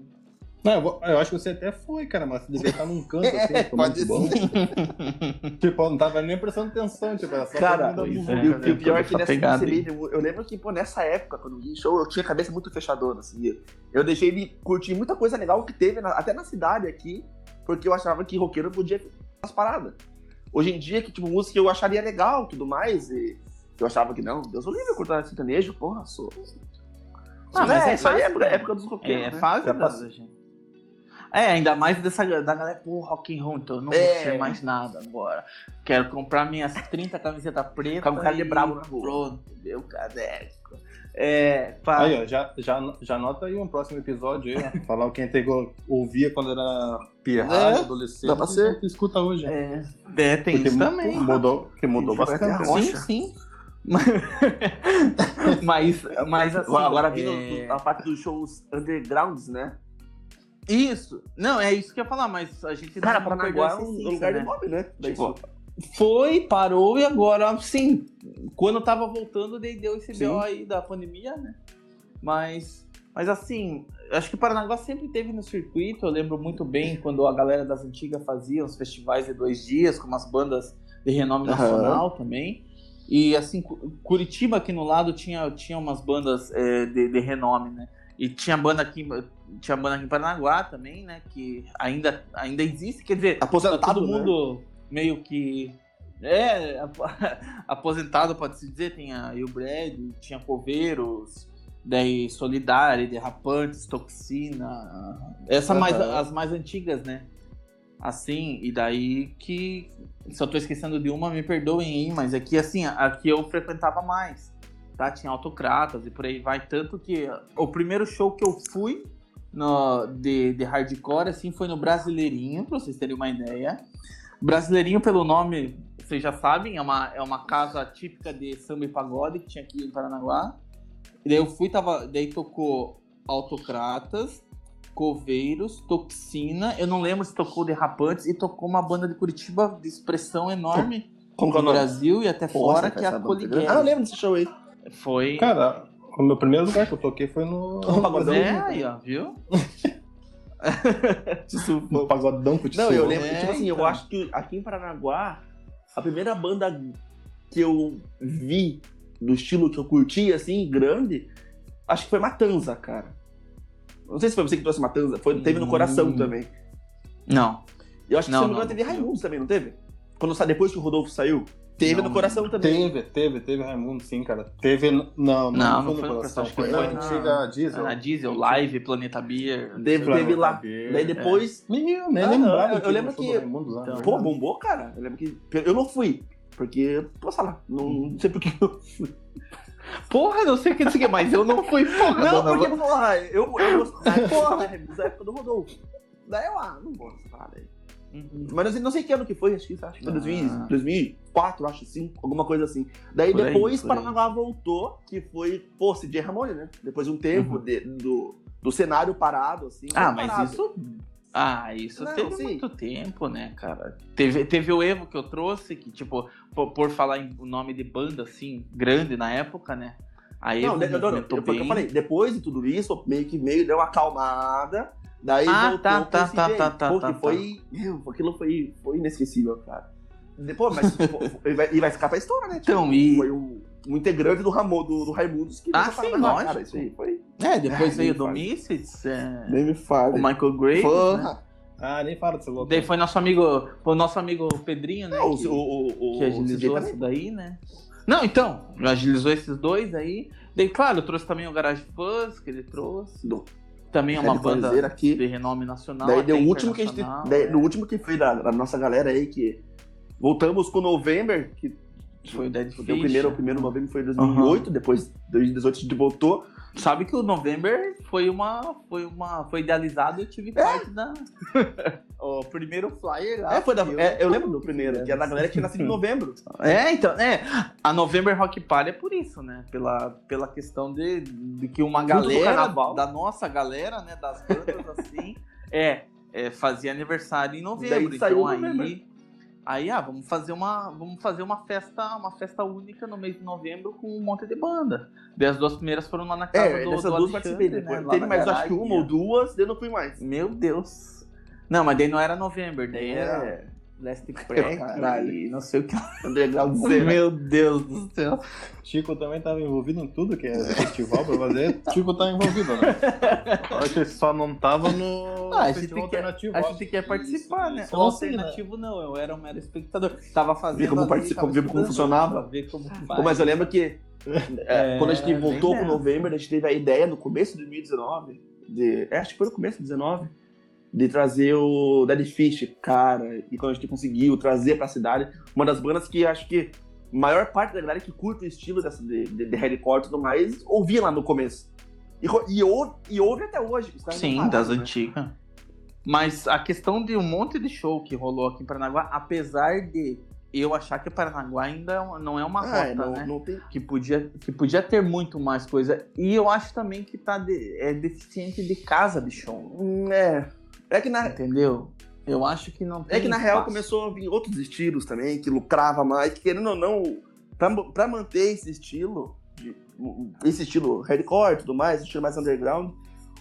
Não, eu, eu acho que você até foi, cara, mas você devia estar num canto assim, [laughs]
É,
foi
pode
muito bom. [laughs] tipo, eu não tava nem prestando atenção, tipo, era só
Cara,
pra mim dar
é.
um-
E, o- pior é que
Essa
nessa, vídeo, eu lembro que, pô, nessa época, quando eu ia em show, eu tinha a cabeça muito fechadona, assim. Eu deixei de curtir muita coisa legal que teve, na- até na cidade aqui, porque eu achava que roqueiro podia fazer as paradas. Hoje em dia, que, tipo, música eu acharia legal tudo mais, e eu achava que não, Deus o livre, eu curtar sertanejo, porra, sou.
Ah, mas é
isso aí é época,
né?
época dos roqueiros.
É,
né?
fácil,
Já
né, gente? É, ainda mais dessa da galera, pô, rock and roll, então eu não vou
É.
ser mais nada agora. Quero comprar minhas 30 camisetas pretas.
Ficar com cara de brabo na rua.
Pronto, meu cadeco. É, pá.
Aí, ó, já, já, já anota aí um próximo episódio aí, ó. [laughs] Falar o que a gente ouvia quando era pirralho,
É,
adolescente.
dá pra ser.
que escuta hoje.
É, é, tem
Porque
isso também.
Mudou, que mudou bastante.
Sim, sim. [laughs] mas, mas assim.
Agora vindo
é...
a parte dos shows undergrounds, né?
Isso. Não, é isso que eu ia falar, mas a gente
Cara,
não perdeu
Paranaguá é um lugar
né?
de nome, né? Daí,
Tipo, Foi, parou e agora, sim. Quando tava voltando, daí deu esse
Sim.
BO aí da pandemia, né? Mas, mas assim, acho que Paranaguá sempre teve no circuito. Eu lembro muito bem quando a galera das antigas fazia os festivais de dois dias, com umas bandas de renome nacional também. E assim, Cu- Curitiba aqui no lado tinha, tinha umas bandas é, de, de renome, né? E tinha banda aqui, tinha banda aqui em Paranaguá também, né? Que ainda, ainda existe, quer dizer, Tá
aposentado,
todo
né?
mundo meio que. É, ap- [laughs] aposentado, pode-se dizer. Tem a o Brad, tinha Coveiros, daí Solidária, Derrapantes, Toxina. Essa mais, as mais antigas, né? Assim, e daí que. Se eu tô esquecendo de uma, me perdoem aí, mas aqui, assim, aqui eu frequentava mais. Tá? Tinha autocratas e por aí vai. Tanto que o primeiro show que eu fui no, de, de hardcore, assim, foi no Brasileirinho, pra vocês terem uma ideia. Brasileirinho, pelo nome, vocês já sabem, é uma, é uma casa típica de samba e pagode que tinha aqui em Paranaguá. E daí eu fui, tava, daí tocou Autocratas, Coveiros, Toxina, eu não lembro se tocou Derrapantes, e tocou uma banda de Curitiba de expressão enorme
Como é
no? Brasil e até
Porra,
fora, que é a
essa banda
Coligueira.
Ah, eu lembro desse show aí.
Foi...
Cara, o meu primeiro lugar que eu toquei foi no, [laughs]
No pagodão.
É, aí, ó, viu? [laughs]
no Pagodão com
Não, eu lembro,
É,
tipo assim, eu
então.
acho que aqui em Paranaguá, a primeira banda que eu vi do estilo que eu curti, assim, grande, acho que foi Matanza, cara. Não sei se foi você que trouxe Matanza, foi, teve no coração
Hum.
também.
Não.
Eu acho que
Não,
se não
não,
teve
não.
Raimundos também, não teve? Quando depois que o Rodolfo saiu. Teve
Não,
no coração também.
Teve, teve, teve Raimundo, sim, cara. Teve. Não, não,
Não,
foi
não foi
no coração.
coração, acho
Foi
foi na-
antiga Diesel.
Na Diesel, Live, Planeta Beer.
Teve,
Planeta
teve lá.
Beer,
Daí depois.
Meu, nem
Ah, não,
lembrava.
eu- eu lembro que-
do Raimundo lá.
Então,
Pô, bombou, cara. Eu lembro que. Eu não fui. Porque, posso falar, não, não sei porque eu fui.
Porra, não sei o que, não sei o que, mas eu não fui porra.
Não,
dona-
porque, porra, eu, eu gostava. Porra, da época do Rodolfo. Daí eu, ah, não vou gostar, daí.
Uhum.
Mas não sei, que ano que foi, acho que, acho que foi
Ah.
2000, 2004, acho assim, alguma coisa assim. Daí
Por aí,
depois
aí.
Paranaguá voltou, que foi, pô, CJ Ramone, né? Depois de um tempo
Uhum.
de- do, do cenário parado, assim.
Ah, mas
parado.
isso. Ah, isso
Não,
teve
sim.
muito tempo, né, cara? Teve, teve o Evo que eu trouxe, que, tipo, por, por falar em o nome de banda, assim, grande na época, né? A Evo
Não, de- eu, eu, eu
bem.
falei, depois de tudo isso, meio que meio deu uma acalmada, daí
Ah,
voltou
tá, tá,
esse
tá,
jeito.
tá, tá,
Pô,
tá,
que foi, meu, aquilo foi, foi inesquecível, cara. Depois, mas pô, [laughs] e, vai, vai ficar pra história, né?
Então,
Tipo,
e-
Foi um, um integrante do, Ramon, do, do Raimundos que
Ah, sim, lógico.
Cara, isso aí foi...
É, depois
Ah,
veio do
fala.
Misfits, é,
Nem me fala.
o Michael Graves, né?
Ah, nem fala desse louco.
Daí foi nosso amigo, o nosso amigo Pedrinho, né?
Não,
que,
o, o, o,
que
o
agilizou isso daí, né? Não, então, agilizou esses dois aí. Daí, claro, eu trouxe também o Garage Fuzz, que ele trouxe.
Do-
Também é uma banda
aqui.
de renome nacional.
Daí deu o último que a gente. Daí,
é.
no último que foi da, da nossa galera aí, que voltamos com o November, que
Foi o Dead
o
Fish.
primeiro, o primeiro novembro foi em 2008, depois em 2018 a gente voltou.
Sabe que o November foi uma. Foi uma. Foi idealizado e eu tive
É.
parte da. o primeiro flyer lá.
É, foi da,
eu-
é, eu lembro do primeiro, que era da galera que tinha nascido em novembro. [laughs]
É, então, é. A November Rock Party é por isso, né? Pela, pela questão de, de que uma galera, da nossa galera, né? Das bandas assim, [laughs] é, é, fazia aniversário em novembro.
Daí
então
o November.
Aí. Ah, vamos fazer uma. Vamos fazer uma festa, uma festa única no mês de novembro com um monte de banda. Daí as duas primeiras foram lá na casa
É,
do,
dessas
do
duas participei.
né,
Depois teve mais acho que uma ou duas, daí eu não fui mais.
Meu Deus. Não, mas daí não era novembro, daí era
É,
Last Pré
Caralho.
e não sei o que.
underground [laughs] zero.
Meu Deus do céu.
Chico também tava envolvido em tudo que é [laughs] festival pra fazer. Chico tá envolvido, né? Acho que ele só não tava no
Ah, a gente
festival
quer-
alternativo.
A
acho.
gente quer participar, né?
isso
O
eu não
alternativo eu era um mero espectador. Tava fazendo.
Ver como
ali, tava
ver como funcionava.
Ver como que
Pô,
faz.
mas eu lembro que é,
É,
quando a gente voltou
bem
pro novembro, a gente teve a ideia no começo de 2019, de, é, acho que foi no começo de 2019, de trazer o Dead Fish, cara, e quando a gente conseguiu trazer pra cidade, uma das bandas que acho que a maior parte da galera que curte o estilo dessa, de, de, de hardcore e tudo mais, ouvia lá no começo. E, e, ouve, e ouve até hoje.
Sim, das
né?
antigas. Mas a questão de um monte de show que rolou aqui em Paranaguá, apesar de eu achar que Paranaguá ainda não é uma
Ah,
rota,
é, não,
né?
não tem...
Que podia, que podia ter muito mais coisa. E eu acho também que tá de- é deficiente de casa de show.
É, é que na,
Entendeu? Eu acho que não tem
É que na real
espaço.
começou a vir outros estilos também, que lucrava mais, que querendo ou não, pra, pra manter esse estilo, de- esse estilo hardcore e tudo mais, esse estilo mais underground,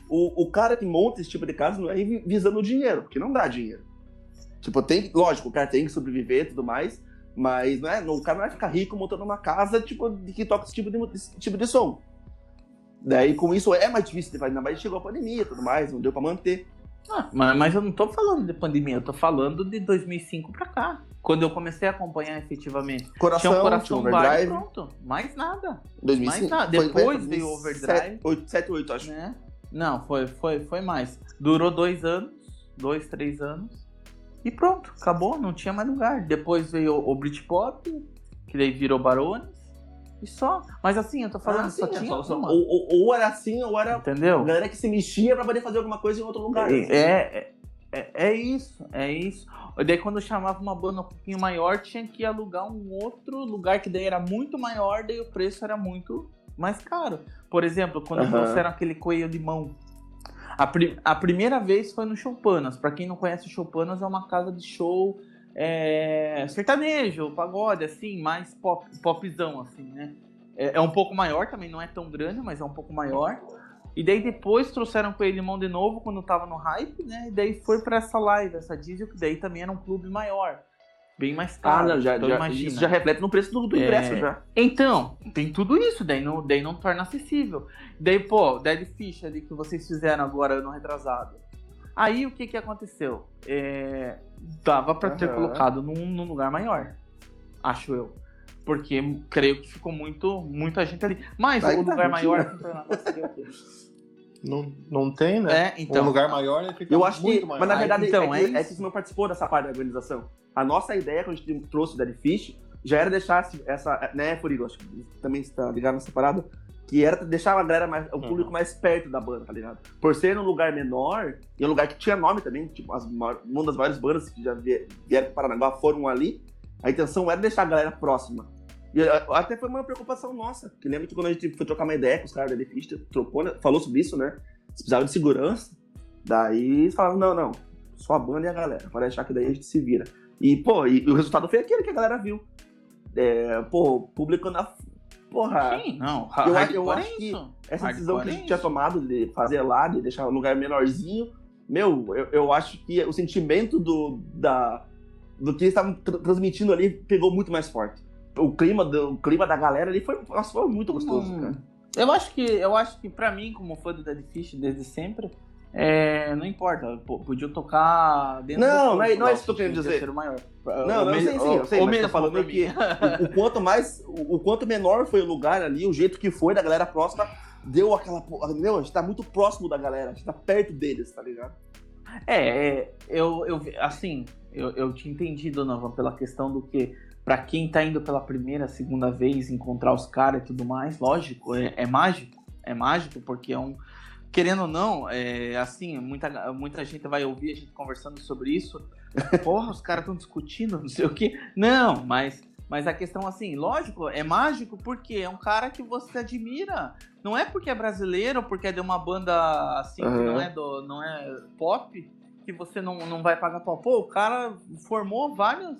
o, o cara que monta esse tipo de casa não é vi- visando o dinheiro, porque não dá dinheiro. Tipo, tem, lógico, o cara tem que sobreviver e tudo mais, mas não é, o cara não vai ficar rico montando uma casa tipo, que toca esse tipo de, esse tipo de som. Daí, com isso, é mais difícil ainda mais chegou a pandemia e tudo mais, não deu pra manter.
Ah, mas, mas eu não tô falando de pandemia, eu tô falando de 2005 pra cá. Quando eu comecei a acompanhar efetivamente.
Coração,
Tinha um coração bar e
overdrive.
pronto. Mais nada.
2005.
Mas nada,
Foi-
depois veio o Overdrive.
7, 8, acho.
Né? Não, foi, foi, foi mais. Durou dois anos, dois, três anos. E pronto, acabou, não tinha mais lugar. Depois veio o Britpop, que daí virou Barones. E só. Mas assim, eu tô falando,
Ah,
só
sim, é,
tinha
só- só- ou, ou- ou era assim, ou era
Entendeu?
galera que se mexia pra poder fazer alguma coisa em outro lugar. assim.
É, é, é, é isso, é isso. Daí quando eu chamava uma banda um pouquinho maior, tinha que alugar um outro lugar que daí era muito maior, daí o preço era muito mais caro. Por exemplo, quando
Aham.
trouxeram aquele coelho de mão. A, pri- a primeira vez foi no Choupanas. Pra quem não conhece, o Choupanas é uma casa de show é, sertanejo, pagode, assim, mais pop, popzão, assim, né? É, é um pouco maior também, não é tão grande, mas é um pouco maior. E daí depois trouxeram com ele limão de novo quando tava no hype, né? E daí foi pra essa live, essa diesel, que daí também era um clube maior. Bem mais
Ah,
caro.
não, já,
então
já, isso já reflete no preço do, do
É.
ingresso já.
Então, tem tudo isso, daí não, daí não torna acessível. Daí, pô, Dead Fish ali que vocês fizeram agora ano retrasado. Aí o que que aconteceu? É, dava pra ter
Aham.
colocado num, num lugar maior. Acho eu. Porque creio que ficou muito, muita gente ali. Mas
Aí
o
tá,
lugar
mentira.
maior?
Não, não tem, né?
É, então.
um lugar maior ele fica
Eu acho
muito
que.
maior.
Mas na verdade
então,
é,
é
que, é
isso.
que você não participou dessa parte da organização. A nossa ideia, quando a gente trouxe o Dead Fish, já era deixar essa. Né, Furigo? Acho que também está ligado nessa parada. Que era deixar a galera mais. o público mais perto da banda, tá ligado? Por ser um lugar menor, e um lugar que tinha nome também, tipo, as, uma das maiores bandas que já vie- vieram para Paranaguá foram ali. A intenção era deixar a galera próxima. E eh, até foi uma preocupação nossa. Que lembra que quando a gente foi trocar uma ideia com os caras da Dead Fish, trocou, né, falou sobre isso, né? Eles precisavam de segurança. Daí eles falaram, não, não, só a banda e a galera, para deixar que daí a gente se vira. E, pô, e, o resultado foi aquele que a galera viu. É, pô, público na. Porra,
Sim, não.
Eu eu
é
acho que
isso.
essa decisão que a gente
é
tinha tomado de fazer lá, de deixar um lugar menorzinho, meu, eu, eu acho que o sentimento do, da, do que eles estavam tra- transmitindo ali pegou muito mais forte. O clima, do, o clima da galera ali foi, nossa, foi muito gostoso,
Hum.
cara.
Eu acho que, eu acho que pra mim, como fã do Dead Fish desde sempre, é, não importa. Podiam tocar dentro
Não,
do
não é- não é isso que eu tô querendo dizer.
maior.
Não, eu sei sim,
o-
eu sei,
o
mas tô
mesmo
falando que [laughs] o, o quanto mais, o, o quanto menor foi o lugar ali, o jeito que foi da galera próxima, deu aquela, meu, a gente tá muito próximo da galera, a gente tá perto deles, tá ligado?
É, é, eu, eu assim, eu, eu tinha entendido, Novan, pela questão do que, pra quem tá indo pela primeira, segunda vez, encontrar os caras e tudo mais, lógico, é, é mágico, é mágico, porque é um. Querendo ou não, é, assim, muita, muita gente vai ouvir a gente conversando sobre isso. [laughs] Porra, os caras estão discutindo, não sei o quê. Não, mas, mas a questão, assim, lógico, é mágico porque é um cara que você admira. Não é porque é brasileiro, porque é de uma banda assim, que
Aham.
não é, do, não é pop, que você não, não vai pagar pau. Pô, o cara formou vários,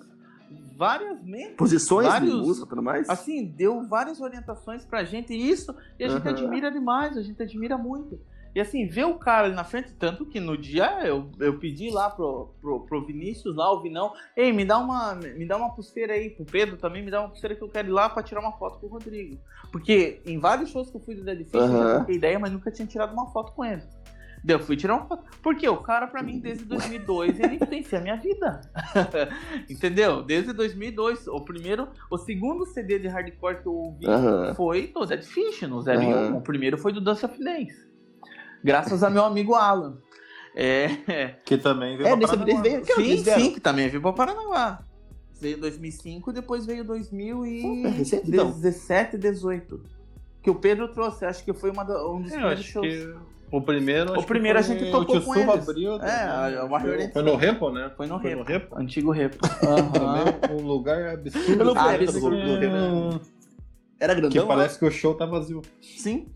várias mentes.
Posições
Vários-
de música tudo mais.
Assim, deu várias orientações pra gente, e isso, e a gente admira demais, a gente admira muito. E assim, ver o cara ali na frente, tanto que no dia eu, eu pedi lá pro, pro, pro Vinícius, lá, o Vinão, ei, me dá, uma, me dá uma pulseira aí, pro Pedro também, me dá uma pulseira que eu quero ir lá pra tirar uma foto com o Rodrigo. Porque em vários shows que eu fui do Dead Fish, eu já troquei ideia, mas nunca tinha tirado uma foto com ele. Daí eu fui tirar uma foto. Porque o cara, pra mim, desde 2002, ele influencia a minha vida. [laughs] Entendeu? Desde 2002. O primeiro, o segundo CD de hardcore que eu ouvi
Aham.
foi do Dead Fish, no 01.
Aham.
O primeiro foi do Dance of Dance. Graças a meu amigo Alan. É,
Que também veio
É,
pra Paranaguá.
veio. Que
sim, sim, que também veio pra Paranaguá. Veio 2005, depois veio
Pô, é
2017,
recente, então.
18. Que o Pedro trouxe, acho que foi uma da- um dos
É, eu
primeiros shows.
que o primeiro.
O primeiro a gente tocou com eles.
abriu.
É, a- o Warrior
Foi no Repo, né?
Foi no
Foi
Repo.
no Repo.
Antigo Repo. Aham.
Também um lugar absurdo.
Ah, esse
do, do Renan. Era grandão?
Que parece que o show tá vazio.
Sim.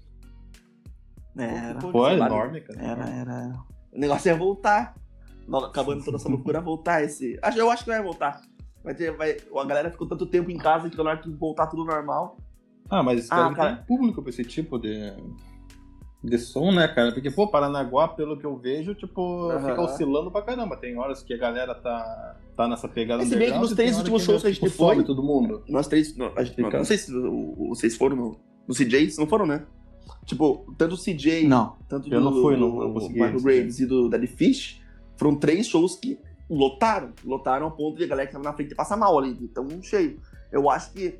Era.
Pô,
é enorme, cara.
Era, era.
O negócio é voltar. Acabando toda essa [laughs] loucura, voltar esse. Acho- Eu acho que vai voltar. Vai ter, vai, a galera ficou tanto tempo em casa que na hora que voltar tudo normal.
Ah, mas espero
Ah,
que
cara.
público pra esse tipo de, de som, né, cara? Porque, pô, Paranaguá, pelo que eu vejo, tipo,
Aham.
fica oscilando pra caramba. Tem horas que a galera tá, tá nessa pegada
Se bem que nos três últimos shows que a
tipo,
gente
sobe
foi-
todo mundo.
Nós três. Não, a gente, não, não sei se o- o- vocês foram no, no CJs, não foram, né? Tipo, tanto o CJ,
Não.
tanto
Eu
do,
não fui, não- consegui
Michael Graves e do Dead Fish, foram três shows que lotaram. Lotaram ao ponto de a galera que tava na frente passar mal ali, então cheio. Eu acho que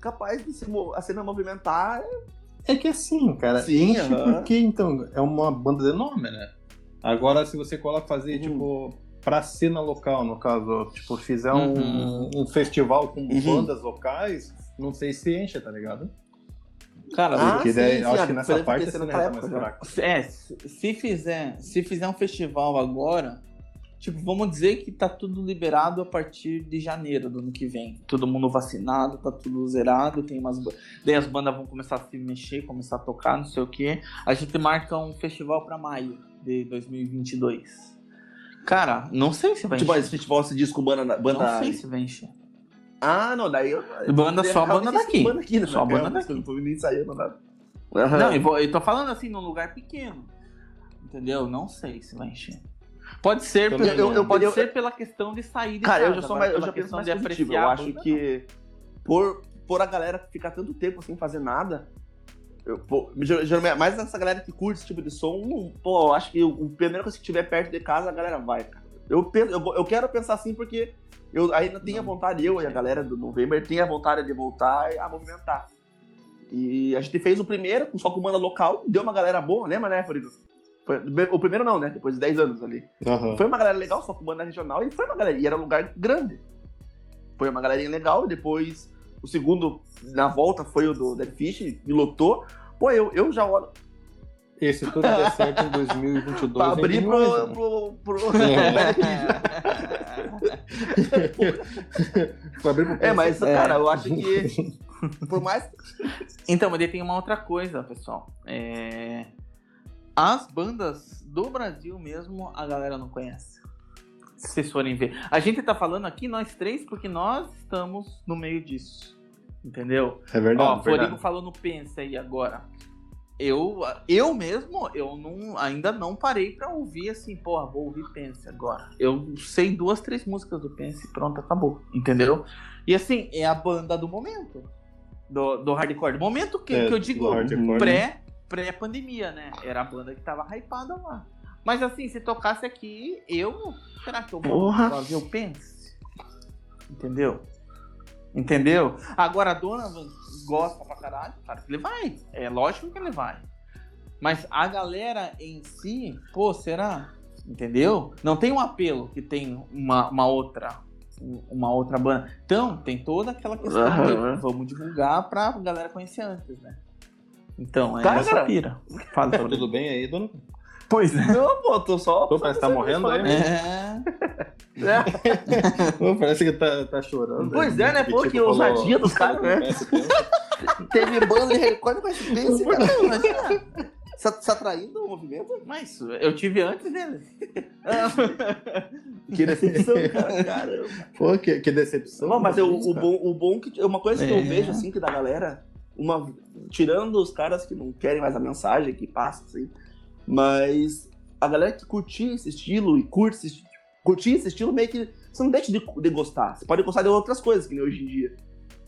capaz de se, a cena movimentar.
É que assim, cara,
Sim,
enche
aham.
porque, então, é uma banda de nome, né? Agora, se você coloca fazer,
Uhum.
tipo, pra cena local, no caso, tipo, fizer um,
Uhum.
um festival com
Uhum.
bandas locais, não sei se enche, tá ligado?
Cara,
Ah,
Porque
sim,
daí,
sim,
acho
ah,
que nessa parte
ter
a
sido
cena
naquela
tá mais
né?
fraca.
É, se fizer, se fizer um festival agora, tipo, vamos dizer que tá tudo liberado a partir de janeiro do ano que vem. Todo mundo vacinado, tá tudo zerado, tem umas daí as bandas vão começar a se mexer, começar a tocar, não sei o quê. A gente marca um festival pra maio de 2022. Cara, não sei se vai
Tipo,
encher.
esse festival se diz com banda. banda...
Não sei se vai encher.
Ah, não, daí eu.
Banda só banda daqui.
Banda aqui né?
Só banda daqui.
Eu tô ensaiando nada.
Não, eu, vou- eu tô falando assim num lugar pequeno. Entendeu? Não sei se vai encher. Pode ser,
Eu-
pela,
eu- eu-
pode
eu-
ser pela questão de sair de
Cara, eu
casa,
já sou mais, eu já penso mais
de
positivo. Eu acho que por, por a galera ficar tanto tempo sem fazer nada, eu, pô, mais essa galera que curte esse tipo de som, não- pô, eu acho que o, o primeiro que tiver perto de casa, a galera vai, cara. Eu, penso, eu, eu quero pensar assim porque eu ainda tenho a vontade, eu e a galera do November, tem a vontade de voltar a movimentar. E a gente fez o primeiro, só com banda local, deu uma galera boa, lembra, né? Foi, o primeiro não, né? Depois de 10 anos ali.
Aham.
Foi uma galera legal, só com banda regional, e foi uma galera, e era um lugar grande. Foi uma galerinha legal, depois o segundo, na volta, foi o do Dead Fish, e lotou. Pô, eu, eu já olho
E se tudo der certo em 2022,
pra abrir pro, pro, pro, [laughs]
É. [laughs] Pra abrir pro
É, mas,
É.
cara, eu acho que. [laughs] Por mais.
Então, mas tem uma outra coisa, pessoal. É... As bandas do Brasil mesmo, a galera não conhece. Se vocês forem ver. A gente tá falando aqui, nós três, porque nós estamos no meio disso. Entendeu?
É verdade.
Ó, Florigo
verdade.
falou no Pensa aí agora. Eu, eu mesmo, eu não, ainda não parei pra ouvir assim, porra, vou ouvir Pense agora. Eu sei duas, três músicas do Pense e pronto, acabou. Entendeu? E assim, é a banda do momento. Do, do hardcore. Do momento que,
É,
que eu digo
hardcore,
pré, pré-pandemia, né? Era a banda que tava hypada lá. Mas assim, se tocasse aqui, eu. Será que eu vou ver o Pense? Entendeu? Entendeu? Agora Donovan gosta pra caralho, claro que ele vai. É lógico que ele vai. Mas a galera em si, pô, será? Entendeu? Não tem um apelo que tem uma, uma outra uma outra banda. Então, tem toda aquela questão
Aham.
de vamos divulgar pra galera conhecer antes, né? Então, é
Cara,
essa pira. Fala,
Tá tudo bem aí, dona?
Pois é.
Não, pô, tô só.
Pô, parece que tá morrendo aí,
É. [laughs]
É.
Pô, parece que tá, tá chorando.
Pois
aí.
é, né?
Que,
Pô,
tipo,
que
falou-
ousadia dos caras, né?
Que-
Teve banda de recorde com esse Pense, cara.
Imagina.
Se, se atraindo o movimento?
Mas eu tive antes dele. [laughs]
Que decepção, [laughs] cara. Caramba.
Pô, que, que decepção.
Não, mas eu- o, bom, o bom que. Uma coisa que
É.
eu vejo, assim, que da galera. Uma, tirando os caras que não querem mais a mensagem que passa, assim. Mas a galera que curtia esse estilo e curte esse, esse estilo, meio que. Você não deixa de, de gostar. Você pode gostar de outras coisas, que nem hoje em dia.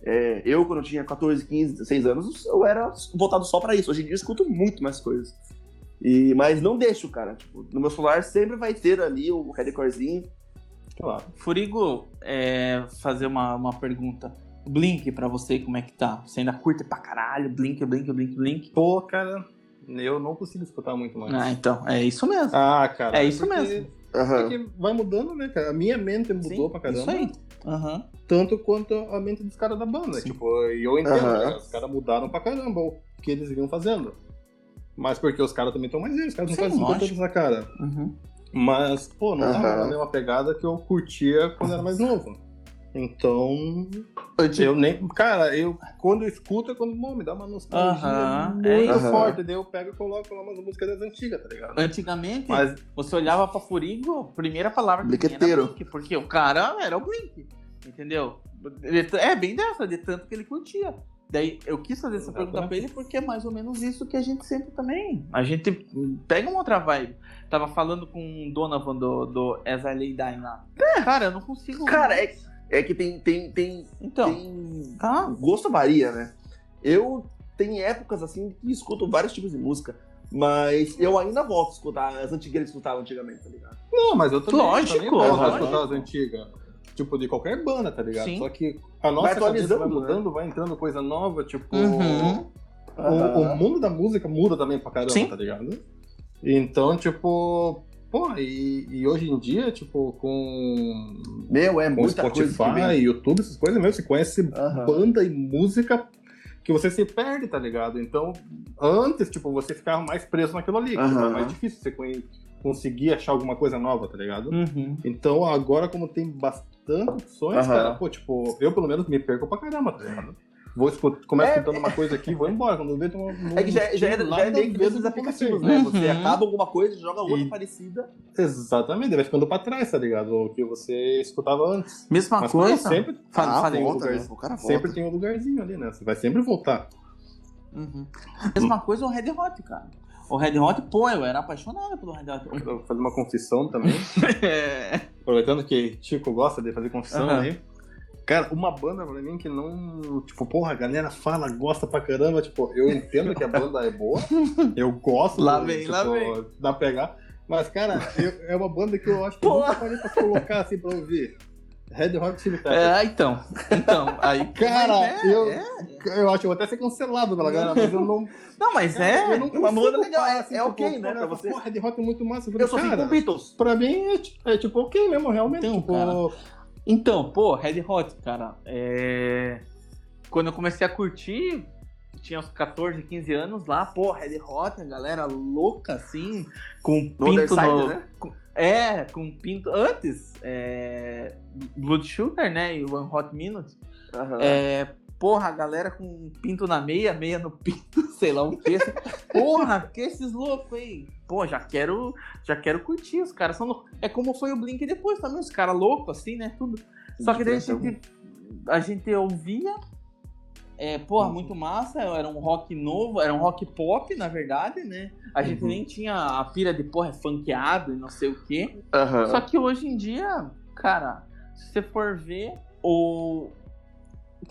É, eu, quando eu tinha 14, 15, 16 anos, eu era voltado só pra isso. Hoje em dia eu escuto muito mais coisas. E, mas não deixo, cara. Tipo, no meu celular sempre vai ter ali o headcorezinho.
Claro.
Furigo, é, fazer uma, uma pergunta. Blink pra você, como é que tá? Você ainda curte pra caralho? Blink, blink, blink, blink?
Pô, cara, eu não consigo escutar muito mais.
Ah, então, é isso mesmo.
Ah, cara.
É isso
porque-
mesmo.
Porque vai mudando, né, cara? A minha mente mudou
Sim,
pra caramba.
Isso aí. Aham.
Tanto quanto a mente dos caras da banda.
Sim.
Tipo, e eu entendo, né? Os caras mudaram pra caramba o que eles vinham fazendo. Mas porque os caras também estão mais velhos, os caras não fazem 50
lógico.
anos na cara.
Uhum.
Mas, pô, não
Aham.
tava na mesma pegada que eu curtia quando era mais [laughs] novo. Então,
Eu
nem. Cara, eu quando eu escuto é quando pô, me dá uma nostalgia
Aham,
muito
é
isso.
forte. Daí eu pego e coloco lá umas músicas das antigas, tá ligado?
Antigamente,
Mas
você olhava pra Furigo, primeira palavra que era. Blink, porque o cara era o Blink, entendeu? É bem dessa, de tanto que ele curtia. Daí eu quis fazer essa
Exatamente.
pergunta pra ele porque é mais ou menos isso que a gente sempre também. A gente pega uma outra vibe. Tava falando com o Donovan do, do As I Lay Dying lá. Cara, eu não consigo.
Cara, é, é que tem, tem, tem,
Então,
tem
tá.
o gosto varia, né? Eu tenho épocas assim que escuto vários tipos de música, mas eu ainda volto a escutar as antigas que escutava antigamente, tá ligado?
Não, mas eu também,
Lógico,
também
lógico.
escutar as antigas. Tipo, de qualquer banda, tá ligado?
Sim.
Só que a nossa
Vai
cabeça vai
atualizando, né?
mudando, vai entrando coisa nova, tipo...
Uhum.
O, o mundo da música muda também pra caramba,
Sim.
tá ligado? Então, tipo... Pô, e, e hoje em dia, tipo, com,
Meu, é
com
muita coisa que
Spotify. YouTube, essas coisas, meu, você conhece
Aham.
banda e música que você se perde, tá ligado? Então, antes, tipo, você ficava mais preso naquilo ali,
Aham.
era mais difícil você conseguir achar alguma coisa nova, tá ligado?
Uhum.
Então, agora, como tem bastante opções, cara, pô, tipo, eu pelo menos me perco pra caramba, tá ligado? Vou escutar, começo
É,
escutando uma coisa aqui e vou embora. Quando eu vejo, um-
É que já, já, é, já é meio que
vezes
desses aplicativos, né?
Uhum.
Você acaba alguma coisa e joga outra
E-
parecida.
Exatamente, vai ficando pra trás, tá ligado? O que você escutava antes.
Mesma
Mas
coisa.
sempre,
Fala,
ah,
fala aí.
volta,
lugar.
né? O cara volta.
sempre tem um lugarzinho ali, né? Você vai sempre voltar.
Uhum. Mesma coisa o Red Hot, cara. O Red Hot, pô, eu era apaixonado pelo Red Hot.
Eu vou fazer uma confissão também.
É. [laughs]
Aproveitando que Chico gosta de fazer confissão
Aham.
aí. Cara, uma banda pra mim que não. Tipo, porra, a galera fala, gosta pra caramba. Tipo, eu entendo que a banda é boa. [laughs] Eu gosto
Lá vem,
tipo,
lá vem.
da pegar. Mas, cara, eu- é uma banda que eu acho que eu nunca parei pra colocar assim pra ouvir. Red Hot Chili Peppers.
É, então. Então, aí.
Cara,
é,
eu,
é.
eu acho que eu vou até ser cancelado pela galera, mas eu não.
Não, mas é.
eu não
uma banda legal, é-
assim,
é
tipo,
ok, né,
olhar
pra
falar,
você.
Pô, Red Hot é muito massa. Eu,
Eu só fico
cara,
com Beatles.
Pra mim é, é tipo ok mesmo, realmente.
Então,
tipo,
cara. Então, pô, Red Hot, cara, é... quando eu comecei a curtir, tinha uns 14, 15 anos lá, pô, Red Hot, a galera louca, assim, com
No
pinto no...
né?
com- É, com pinto... Antes, é... Blood Sugar, né, e One Hot Minute,
Aham.
é... Porra, a galera com pinto na meia, meia no pinto, [laughs] sei lá o que. Porra, que esses loucos aí. Pô, já quero, já quero curtir, os caras são loucos. É como foi o Blink depois também, os caras loucos assim, né, tudo. Só que daí a gente, a gente ouvia, é, porra, muito massa, era um rock novo, era um rock pop, na verdade, né? A gente
Uhum.
nem tinha a pira de, porra, é funkeado e não sei o quê.
Aham.
Só que hoje em dia, cara, se você for ver, o...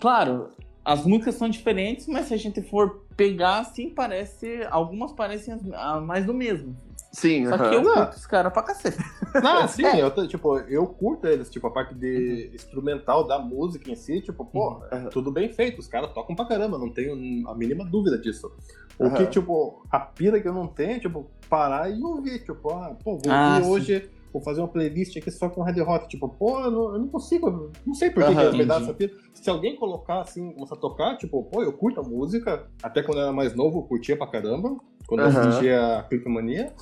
Claro, as músicas são diferentes, mas se a gente for pegar, assim, parece... Algumas parecem as- a mais do mesmo.
Sim,
Só
aham.
que eu
Não.
curto os caras pra cacete.
Ah, [laughs] sim, eu, tô, tipo, eu curto eles, tipo, a parte de instrumental da música em si, tipo, pô, é
Uhum.
tudo bem feito, os caras tocam pra caramba, não tenho a mínima dúvida disso. O que, tipo, a pira que eu não tenho é, tipo, parar e ouvir, tipo, ah, pô, vou
Ah,
ouvir
sim.
Vou fazer uma playlist aqui só com Red Hot, tipo, pô, eu não, eu não consigo, não sei por que,
Aham,
que
entendi.
essa pira. Se alguém colocar, assim, começar a tocar, tipo, pô, eu curto a música, até quando eu era mais novo, eu curtia pra caramba, quando eu assistia a Clipmania.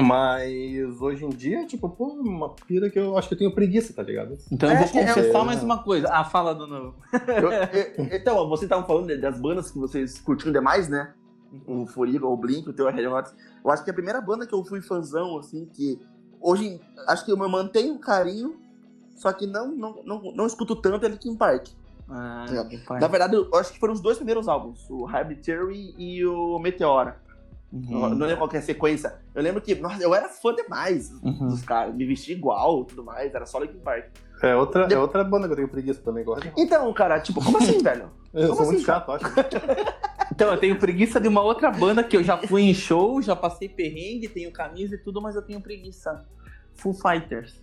Mas hoje em dia, tipo, pô, uma pira que eu acho que eu tenho preguiça, tá ligado?
Então
É,
eu vou
é
confessar
um-
mais uma coisa. Ah, fala do novo.
Eu- eu- então, vocês estavam falando das bandas que vocês curtiam demais, né? O Furiga, o Blink, o teu Red Hot. Eu acho que a primeira banda que eu fui fãzão, assim, que hoje acho que eu mantenho carinho, só que não, não, não, não escuto tanto Linkin Park.
Ah,
É.
que pai.
Na verdade, eu acho que foram os dois primeiros álbuns, o Hybrid Theory e o Meteora.
Uhum.
Não, não lembro qual que é a sequência. Eu lembro que, nossa, eu era fã demais
Uhum.
dos caras, me vestia igual e tudo mais, era só Linkin Park.
É outra,
De-
é outra banda que eu tenho preguiça também, gosto.
Então, cara, tipo, como assim, [laughs] velho?
Eu
Como
sou muito
assim,
chato, acho. [laughs]
Então, eu tenho preguiça de uma outra banda que eu já fui em show, já passei perrengue, tenho camisa e tudo, mas eu tenho preguiça. Full Fighters.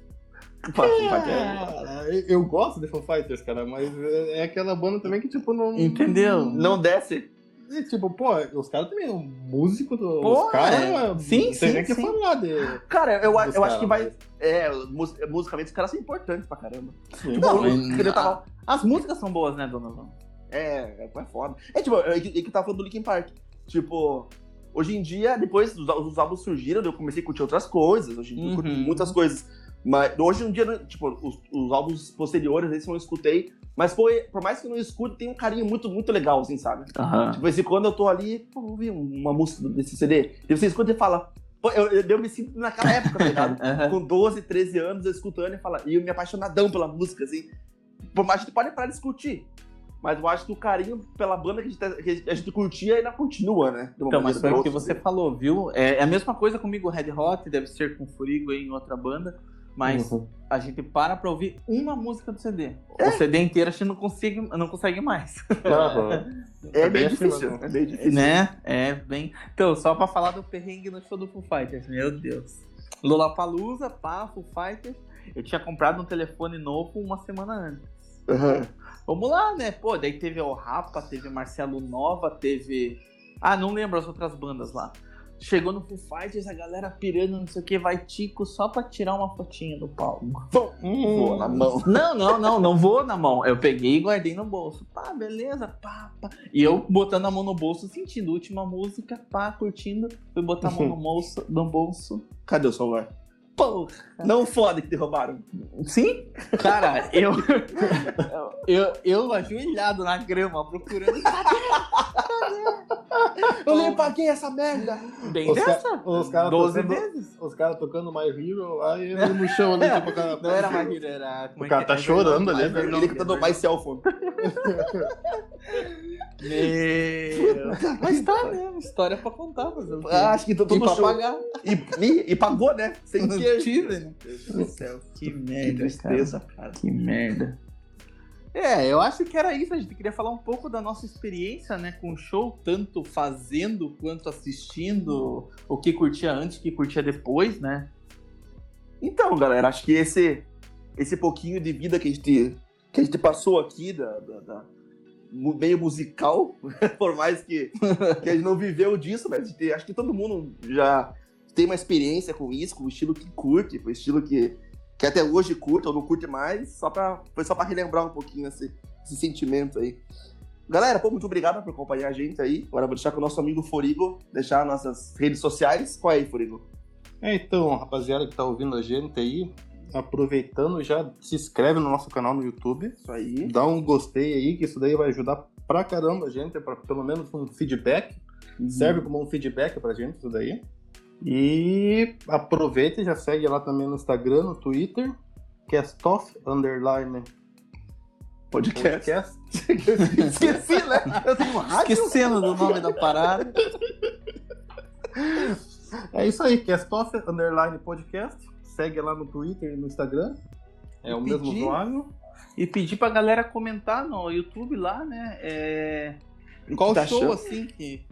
É-
eu- gosto de Foo Fighters, cara, mas é é aquela banda também que, tipo, não.
Entendeu?
Não desce.
E, tipo, pô, os caras também, o músico do.
Pô,
os caras.
é.
não
Sim,
tem
sim,
nem que
sim.
falar de.
Cara, eu, eu acho que vai. É, mus- musicalmente os caras são importantes pra caramba.
mas-
Tipo,
Não,
eu-
mas-
tava-
As músicas são boas, né, Donovan?
É, é, é foda. É tipo, é que é que eu tava falando do Linkin Park. Tipo, hoje em dia, depois os, os álbuns surgiram, eu comecei a curtir outras coisas. Hoje em dia eu curto
Uhum.
muitas coisas. Mas hoje em dia, tipo, os, os álbuns posteriores, esses eu não escutei. Mas foi, por mais que eu não escute, tem um carinho muito, muito legal, assim, sabe?
Aham.
Tipo, esse quando eu tô ali, pô, vou ouvir uma música desse CD. E você escuta e fala, pô, eu, eu, eu me sinto naquela época, tá ligado? [laughs] Com 12, 13 anos, eu escutando e fala, e eu me apaixonadão pela música, assim. Por mais que gente pode parar de discutir. Mas eu acho que o carinho pela banda que a gente, que a gente curtia ainda continua, né?
Então, mas foi o que você falou, viu? É, é a mesma coisa comigo, Red Hot, deve ser com Furigo em outra banda, mas
Uhum.
a gente para pra ouvir uma música do CD. O CD inteiro a gente não consegue, não consegue mais.
Aham. [laughs]
É,
É
bem difícil.
assim,
É bem difícil.
né? É bem. Então, só pra falar do perrengue no show do Foo Fighters, meu Deus. Lollapalooza, pá, Foo Fighters. Eu tinha comprado um telefone novo uma semana antes.
Aham.
Vamos lá, né? Pô, daí teve o Rapa, teve Marcelo Nova, teve. Ah, não lembro as outras bandas lá. Chegou no Foo Fighters, a galera pirando, não sei o que, vai Tico só pra tirar uma fotinha do palco.
Vou na mão.
Não, não, não, não vou na mão. Eu peguei e guardei no bolso. Pá, beleza, pá, pá. E eu botando a mão no bolso, sentindo. Última música, pá, curtindo. Fui botar a mão no [laughs] bolso. No bolso.
Cadê o celular?
Porra.
Não foda que derrubaram.
Sim? Cara, eu. [laughs] eu, eu ajoelhado na grama procurando. [laughs]
Eu nem paguei essa merda.
Bem
Os ca-
dessa?
os caras
12
tocando-
vezes?
Os caras tocando My Hero lá e ele no chão ali, tipo, o cara.
Não era Maguila, era. como
O
é
cara tá
é?
chorando ali,
Ele que tá no
Everlong.
mais cell phone.
Meu. Mas tá mesmo, história pra contar, quê?
Ah, acho que tô
E
todo
pra
show.
pagar.
E, e, e pagou, né? Sem [laughs]
Tive, né?
Meu Deus do céu.
Que
Que
merda,
tristeza, cara.
cara. Que merda. É, eu acho que era isso. A gente queria falar um pouco da nossa experiência, né, com o show, tanto fazendo quanto assistindo, o que curtia antes, o que curtia depois, né?
Então, galera, acho que esse, esse pouquinho de vida que a gente, que a gente passou aqui, da, da, da meio musical, [laughs] por mais que, que a gente não viveu disso, mas gente, acho que todo mundo já tem uma experiência com isso, com o estilo que curte, com o estilo que, que até hoje curte ou não curte mais, só pra, foi só para relembrar um pouquinho esse, esse sentimento aí. Galera, pô, muito obrigado por acompanhar a gente aí. Agora vou deixar com o nosso amigo Forigo, deixar nossas redes sociais. Qual é aí, Forigo?
É, então, rapaziada que tá ouvindo a gente aí, aproveitando, já se inscreve no nosso canal no YouTube.
Isso aí.
Dá um gostei aí, que isso daí vai ajudar pra caramba a gente, pra pelo menos um feedback. Uhum. Serve como um feedback pra gente isso daí. E aproveita e já segue lá também no Instagram, no Twitter, Castoff Underline
Podcast. Podcast. [laughs] Esqueci, né?
Eu tenho rádio. Esquecendo do nome da parada.
É isso aí, Castoff Underline Podcast. Segue lá no Twitter e no Instagram. É e o pedir, mesmo usuário.
E pedir pra galera comentar no YouTube lá, né? É... Qual tá show, achando? assim, que,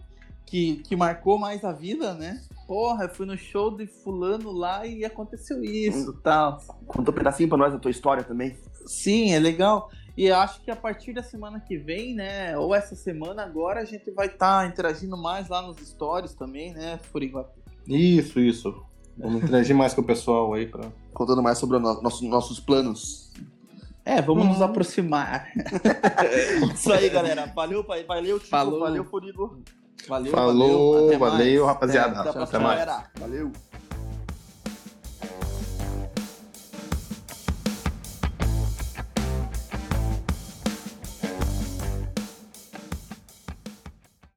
que, que marcou mais a vida, né? Porra, eu fui no show de fulano lá e aconteceu isso, hum. tal.
Conta um pedacinho pra nós da tua história também.
Sim, é legal. E acho que a partir da semana que vem, né, ou essa semana agora, a gente vai estar tá interagindo mais lá nos stories também, né, Furiguatu?
Isso, isso. Vamos interagir mais com o pessoal aí para
contando mais sobre no, nosso, nossos planos.
É, vamos hum. nos aproximar. [laughs]
Isso aí, galera. Valeu, pai. Valeu, Tico.
Falou.
Valeu, Furigo.
Valeu, Falou, valeu, valeu rapaziada.
Até, até, até mais. Valeu.